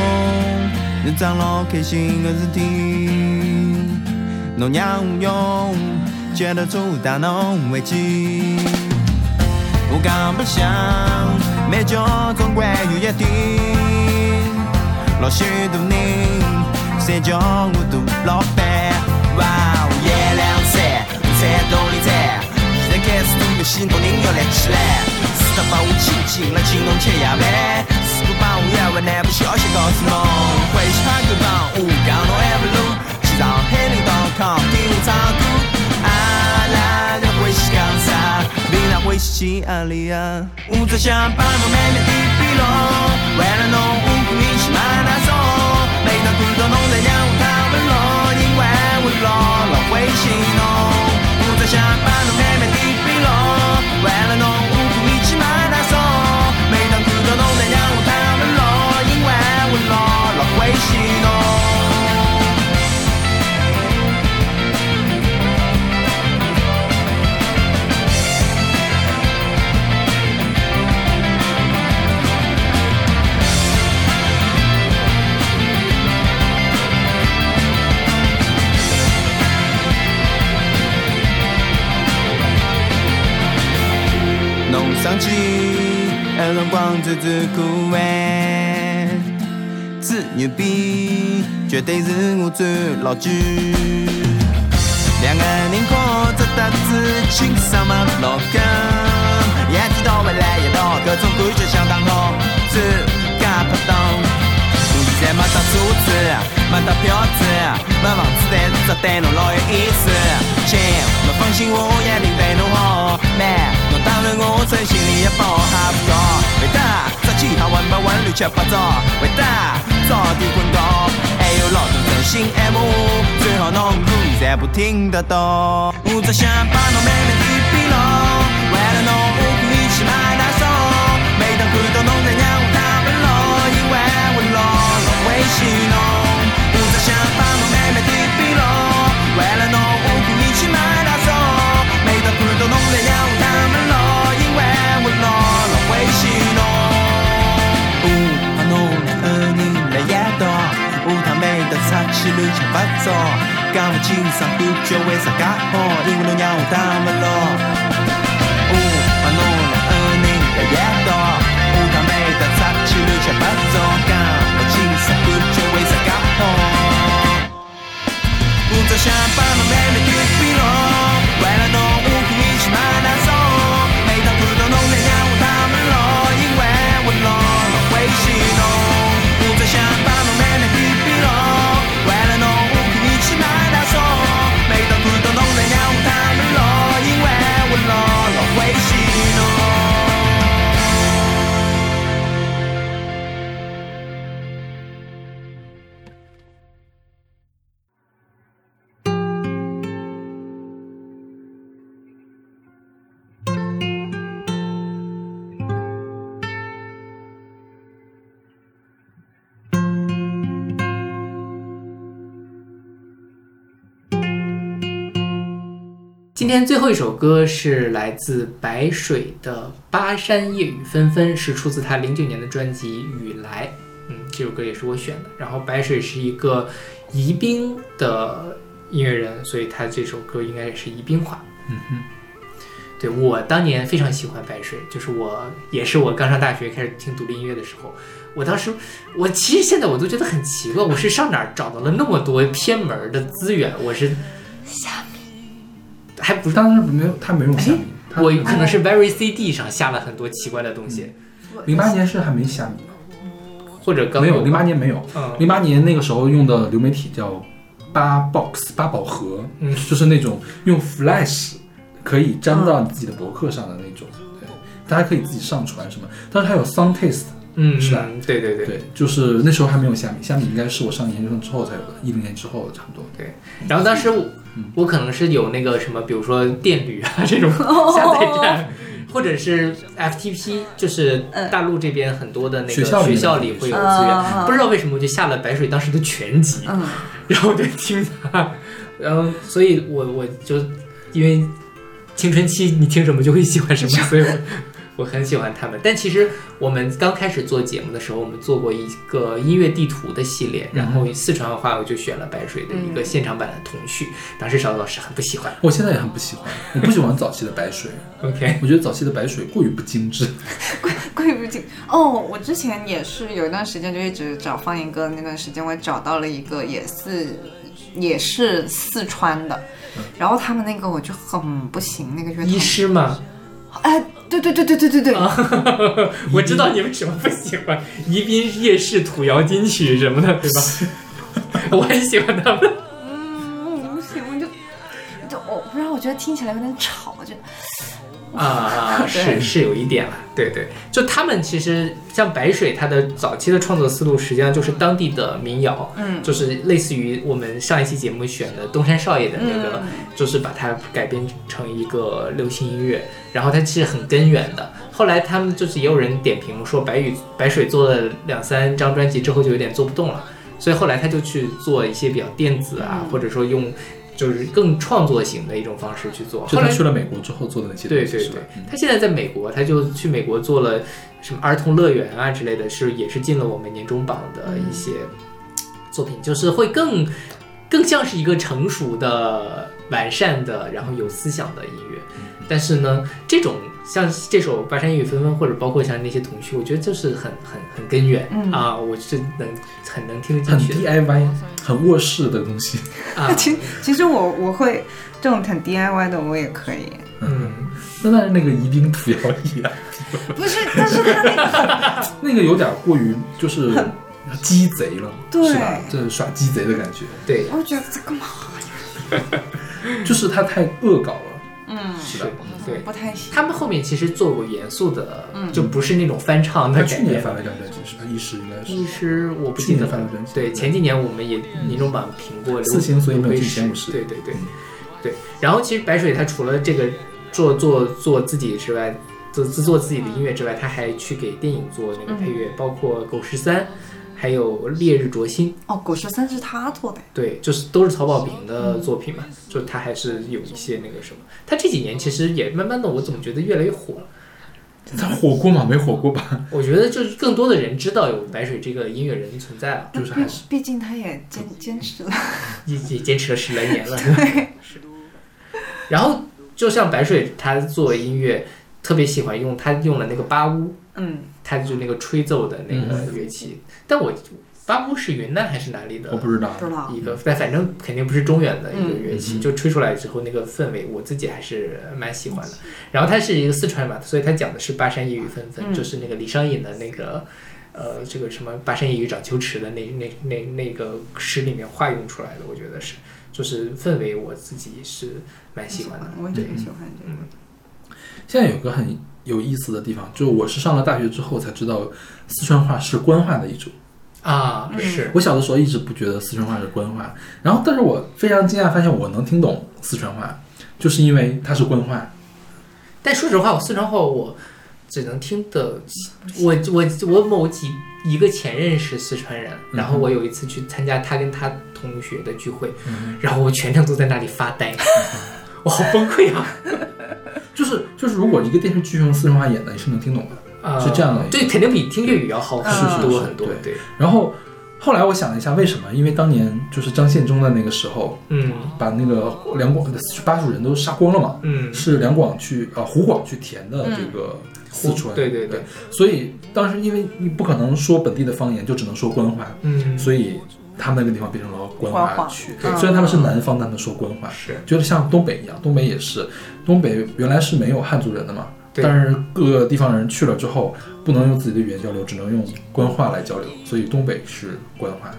日长老开心的事体，侬让我用觉得出大侬危机。我讲不想，每酒总归有一天，老许多人，谁叫我都老板？哇哦，月亮山，彩动力站，现在开始都有许多人要来起来，四他把我请进了，请侬吃夜饭，四不把我夜晚南部消息告诉侬，回去喊个帮，我讲侬还不路，去上海领导康听我唱歌，啊啦，人欢喜讲啥？领导欢喜去阿里啊，我只想把侬慢慢地比拢，为了侬我可以去马拉松，每当看到侬在让我他们落，因为我老老会心侬，我只想把侬慢慢地比拢，为了侬我老会心侬。侬生气，的辰光最最酷哎，最牛逼，绝对是我最老句。两个人靠着搭子，轻松嘛老梗，一天到未来一道，各种感觉相当好，最敢拍档。我现在没得车子，没得票子，没房子，但是只对侬老有意思。亲，侬放心，我一定对侬好。妹侬当然我真心里也包还不高。为哒，这其他玩不玩乱七八糟？为哒，早点滚高。还有老多真心爱慕我，最好侬可以再不听得到。我只想把侬慢慢地比拢，为了侬我可以去马拉松。每当看到侬在让我他们落，因为我老老会心侬。我只想把侬慢慢地比拢，为了侬我可以去马拉松。每当看到侬在让我他讲不清爽感觉为啥介好，因为侬让我他们落。哦，把侬来和你来一道，哦，他美得擦起乱七八糟，讲不清爽感觉为啥介好。我只想把侬慢今天最后一首歌是来自白水的《巴山夜雨纷纷》，是出自他零九年的专辑《雨来》。嗯，这首歌也是我选的。然后白水是一个宜宾的音乐人，所以他这首歌应该也是宜宾话。嗯哼，对我当年非常喜欢白水，就是我也是我刚上大学开始听独立音乐的时候，我当时我其实现在我都觉得很奇怪，我是上哪儿找到了那么多偏门儿的资源？我是还不是当时没有，他没有虾米，他我可能是 Very CD 上下了很多奇怪的东西，零八年是还没虾米呢，或者刚没有，零八年没有，嗯。零八年那个时候用的流媒体叫八 box 八宝盒，嗯。就是那种用 Flash 可以粘到你自己的博客上的那种，对，大家可以自己上传什么，但是还有 Sound Taste，嗯是吧？嗯对对对。对，就是那时候还没有虾米，虾米应该是我上研究生之后才有的，一零年之后差不多。对，然后当时我嗯。我可能是有那个什么，比如说电驴啊这种 下载站，或者是 FTP，就是大陆这边很多的那个学校里学校里会有资源，嗯不知道为什么我就下了白水当时的全集，嗯，然后我就听它，然后所以我我就因为青春期你听什么就会喜欢什么，所以我我很喜欢他们。但其实我们刚开始做节目的时候，我们做过一个音乐地图的系列，然后四川的话我就选了白水的一个现场版的《童序》，当时小老师很不喜欢。我现在也很不喜欢，我不喜欢早期的白水，OK，我觉得早期的白水过于不精致。过于不精哦，我之前也是有一段时间就一直找方言歌那段时间，我也找到了一个也是也是四川的，然后他们那个我就很不行，那个乐医团，师嘛，哎，对对对对对对对，我知道你为什么不喜欢宜宾夜市土窑金曲什么的，对吧？我很喜欢他们。嗯，不行，我就就我不知道，我觉得听起来有点吵，就啊啊，是是有一点了，对对，就他们其实像白水，他的早期的创作思路实际上就是当地的民谣，嗯。就是类似于我们上一期节目选的东山少爷的那个，嗯。就是把它改编成一个流行音乐，然后它其实很根源的。后来他们就是也有人点评说，白宇白水做了两三张专辑之后就有点做不动了，所以后来他就去做一些比较电子啊，嗯。或者说用就是更创作型的一种方式去做。后来去了美国之后做的那些东西，对对对他现在在美国，他就去美国做了什么儿童乐园啊之类的，是也是进了我们年终榜的一些作品，就是会更更像是一个成熟的、完善的，然后有思想的音乐。但是呢，这种像这首《巴山夜雨纷纷》，或者包括像那些童趣，我觉得就是很很很根源、嗯。啊，我是能很能听得进去的。DIY，很卧室的东西。啊。其其实我我会这种很 DIY 的我也可以，嗯，那但是那个宜宾土窑里啊，不是，但是他那个 那个有点过于就是鸡贼了，对。是吧？这耍鸡贼的感觉，对，我觉得这干嘛？就是他太恶搞了，嗯，是的。对。不太行。他们后面其实做过严肃的，嗯就不是那种翻唱的他改编。去年发了一张专辑是吧？一时应该是医师我不记得了年发的专辑对，前几年我们也年终榜评过四星所以没有进前五十对对对嗯对。然后其实白水他除了这个做做做自己之外，做自做自己的音乐之外，他还去给电影做那个配乐，包括《狗十三》，还有《烈日灼心》。哦，狗十三是他做的，对，就是都是曹保平的作品嘛，就他还是有一些那个什么。他这几年其实也慢慢的，我怎么觉得越来越火了？他火过吗？没火过吧？我觉得就是更多的人知道有白水这个音乐人存在了，就是还是毕竟他也坚坚持了。也也坚持了十来年了。对 是。然后就像白水，他做音乐特别喜欢用，他用了那个八乌，嗯，他就那个吹奏的那个乐器。但我巴乌是云南还是哪里的？我不知道不知道。一个，但反正肯定不是中原的一个乐器，嗯就吹出来之后那个氛围，我自己还是蛮喜欢的。然后它是一个四川嘛，所以它讲的是巴山夜雨纷纷，嗯就是那个李商隐的那个。呃，这个什么“巴山夜雨涨秋池”的那那那那个诗里面化用出来的，我觉得是，就是氛围，我自己是蛮喜欢的。我也喜欢这个。现在有个很有意思的地方，就是我是上了大学之后才知道四川话是官话的一种。啊，嗯是，我小的时候一直不觉得四川话是官话，然后但是我非常惊讶发现我能听懂四川话，就是因为它是官话。但说实话，我四川话我只能听得，我我我某几一个前任是四川人，然后我有一次去参加他跟他同学的聚会，然后我全程都在那里发呆，我好崩溃啊！就是就是，如果一个电视剧用四川话演的，你是能听懂的。呃是这样的对，肯定比听粤语要好是很多很多，对对，然后后来我想了一下，为什么？因为当年就是张献忠的那个时候，嗯把那个两广的巴蜀人都杀光了嘛，嗯，是两广去呃湖广去填的这个四川。对对对，所以当时因为你不可能说本地的方言，就只能说官话，嗯，所以他们那个地方变成了官官话去。对虽然他们是南方，但他们说官话，是。觉得像东北一样，东北也是，东北原来是没有汉族人的嘛，对。但是各个地方人去了之后，不能用自己的语言交流，只能用官话来交流，所以东北是官话。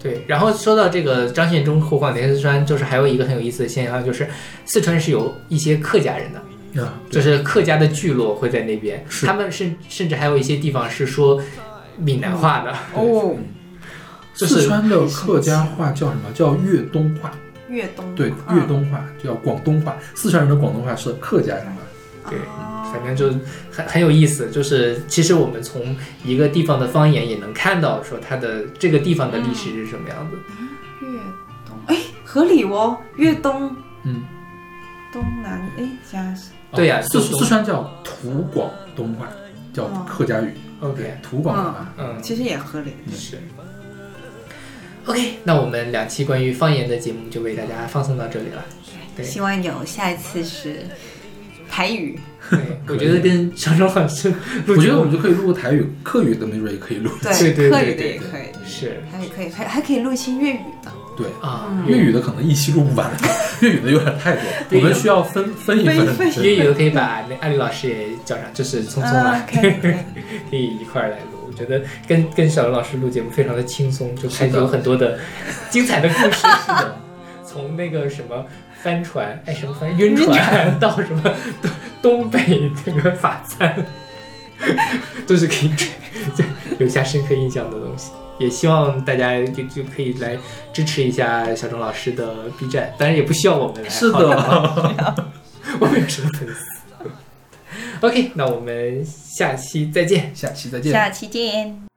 对，然后说到这个张献忠湖广填四川，就是还有一个很有意思的现象，就是四川是有一些客家人的，啊，就是客家的聚落会在那边，是。他们甚甚至还有一些地方是说闽南话的，哦，就是四川的客家话叫什么？叫粤东话。粤东对，嗯粤东话叫广东话。四川人的广东话是客家人话。对，哦反正就很很有意思。就是其实我们从一个地方的方言也能看到，说它的这个地方的历史是什么样子。粤东，哎，合理哦，粤东嗯，东南，哎，加对呀四就四川叫土广东话，叫客家语。OK，土广东话。嗯，其实也合理。是。OK，那我们两期关于方言的节目就为大家放送到这里了。对。希望有下一次是台语。对，我觉得跟小钟老师我觉得我们就可以录个台语、客语的，没准也可以录。对对客语的对对对。也可以，是。还可以，还还可以录一些粤语的。对啊，粤语的可能一期录不完，粤语的有点太多，对我们需要分分一分。粤语的可以把那艾丽老师也叫上，就是聪聪啊啊，可以可以。一块儿来觉得跟跟小刘老师录节目非常的轻松，就开始有很多的精彩的故事。是的，从那个什么帆船，哎，什么帆晕船，到什么东东北这个法餐，都是可以就留下深刻印象的东西。也希望大家就就可以来支持一下小钟老师的 B 站，当然也不需要我们来。是好的，我们有什么粉丝？OK，那我们下期再见。下期再见。下期见。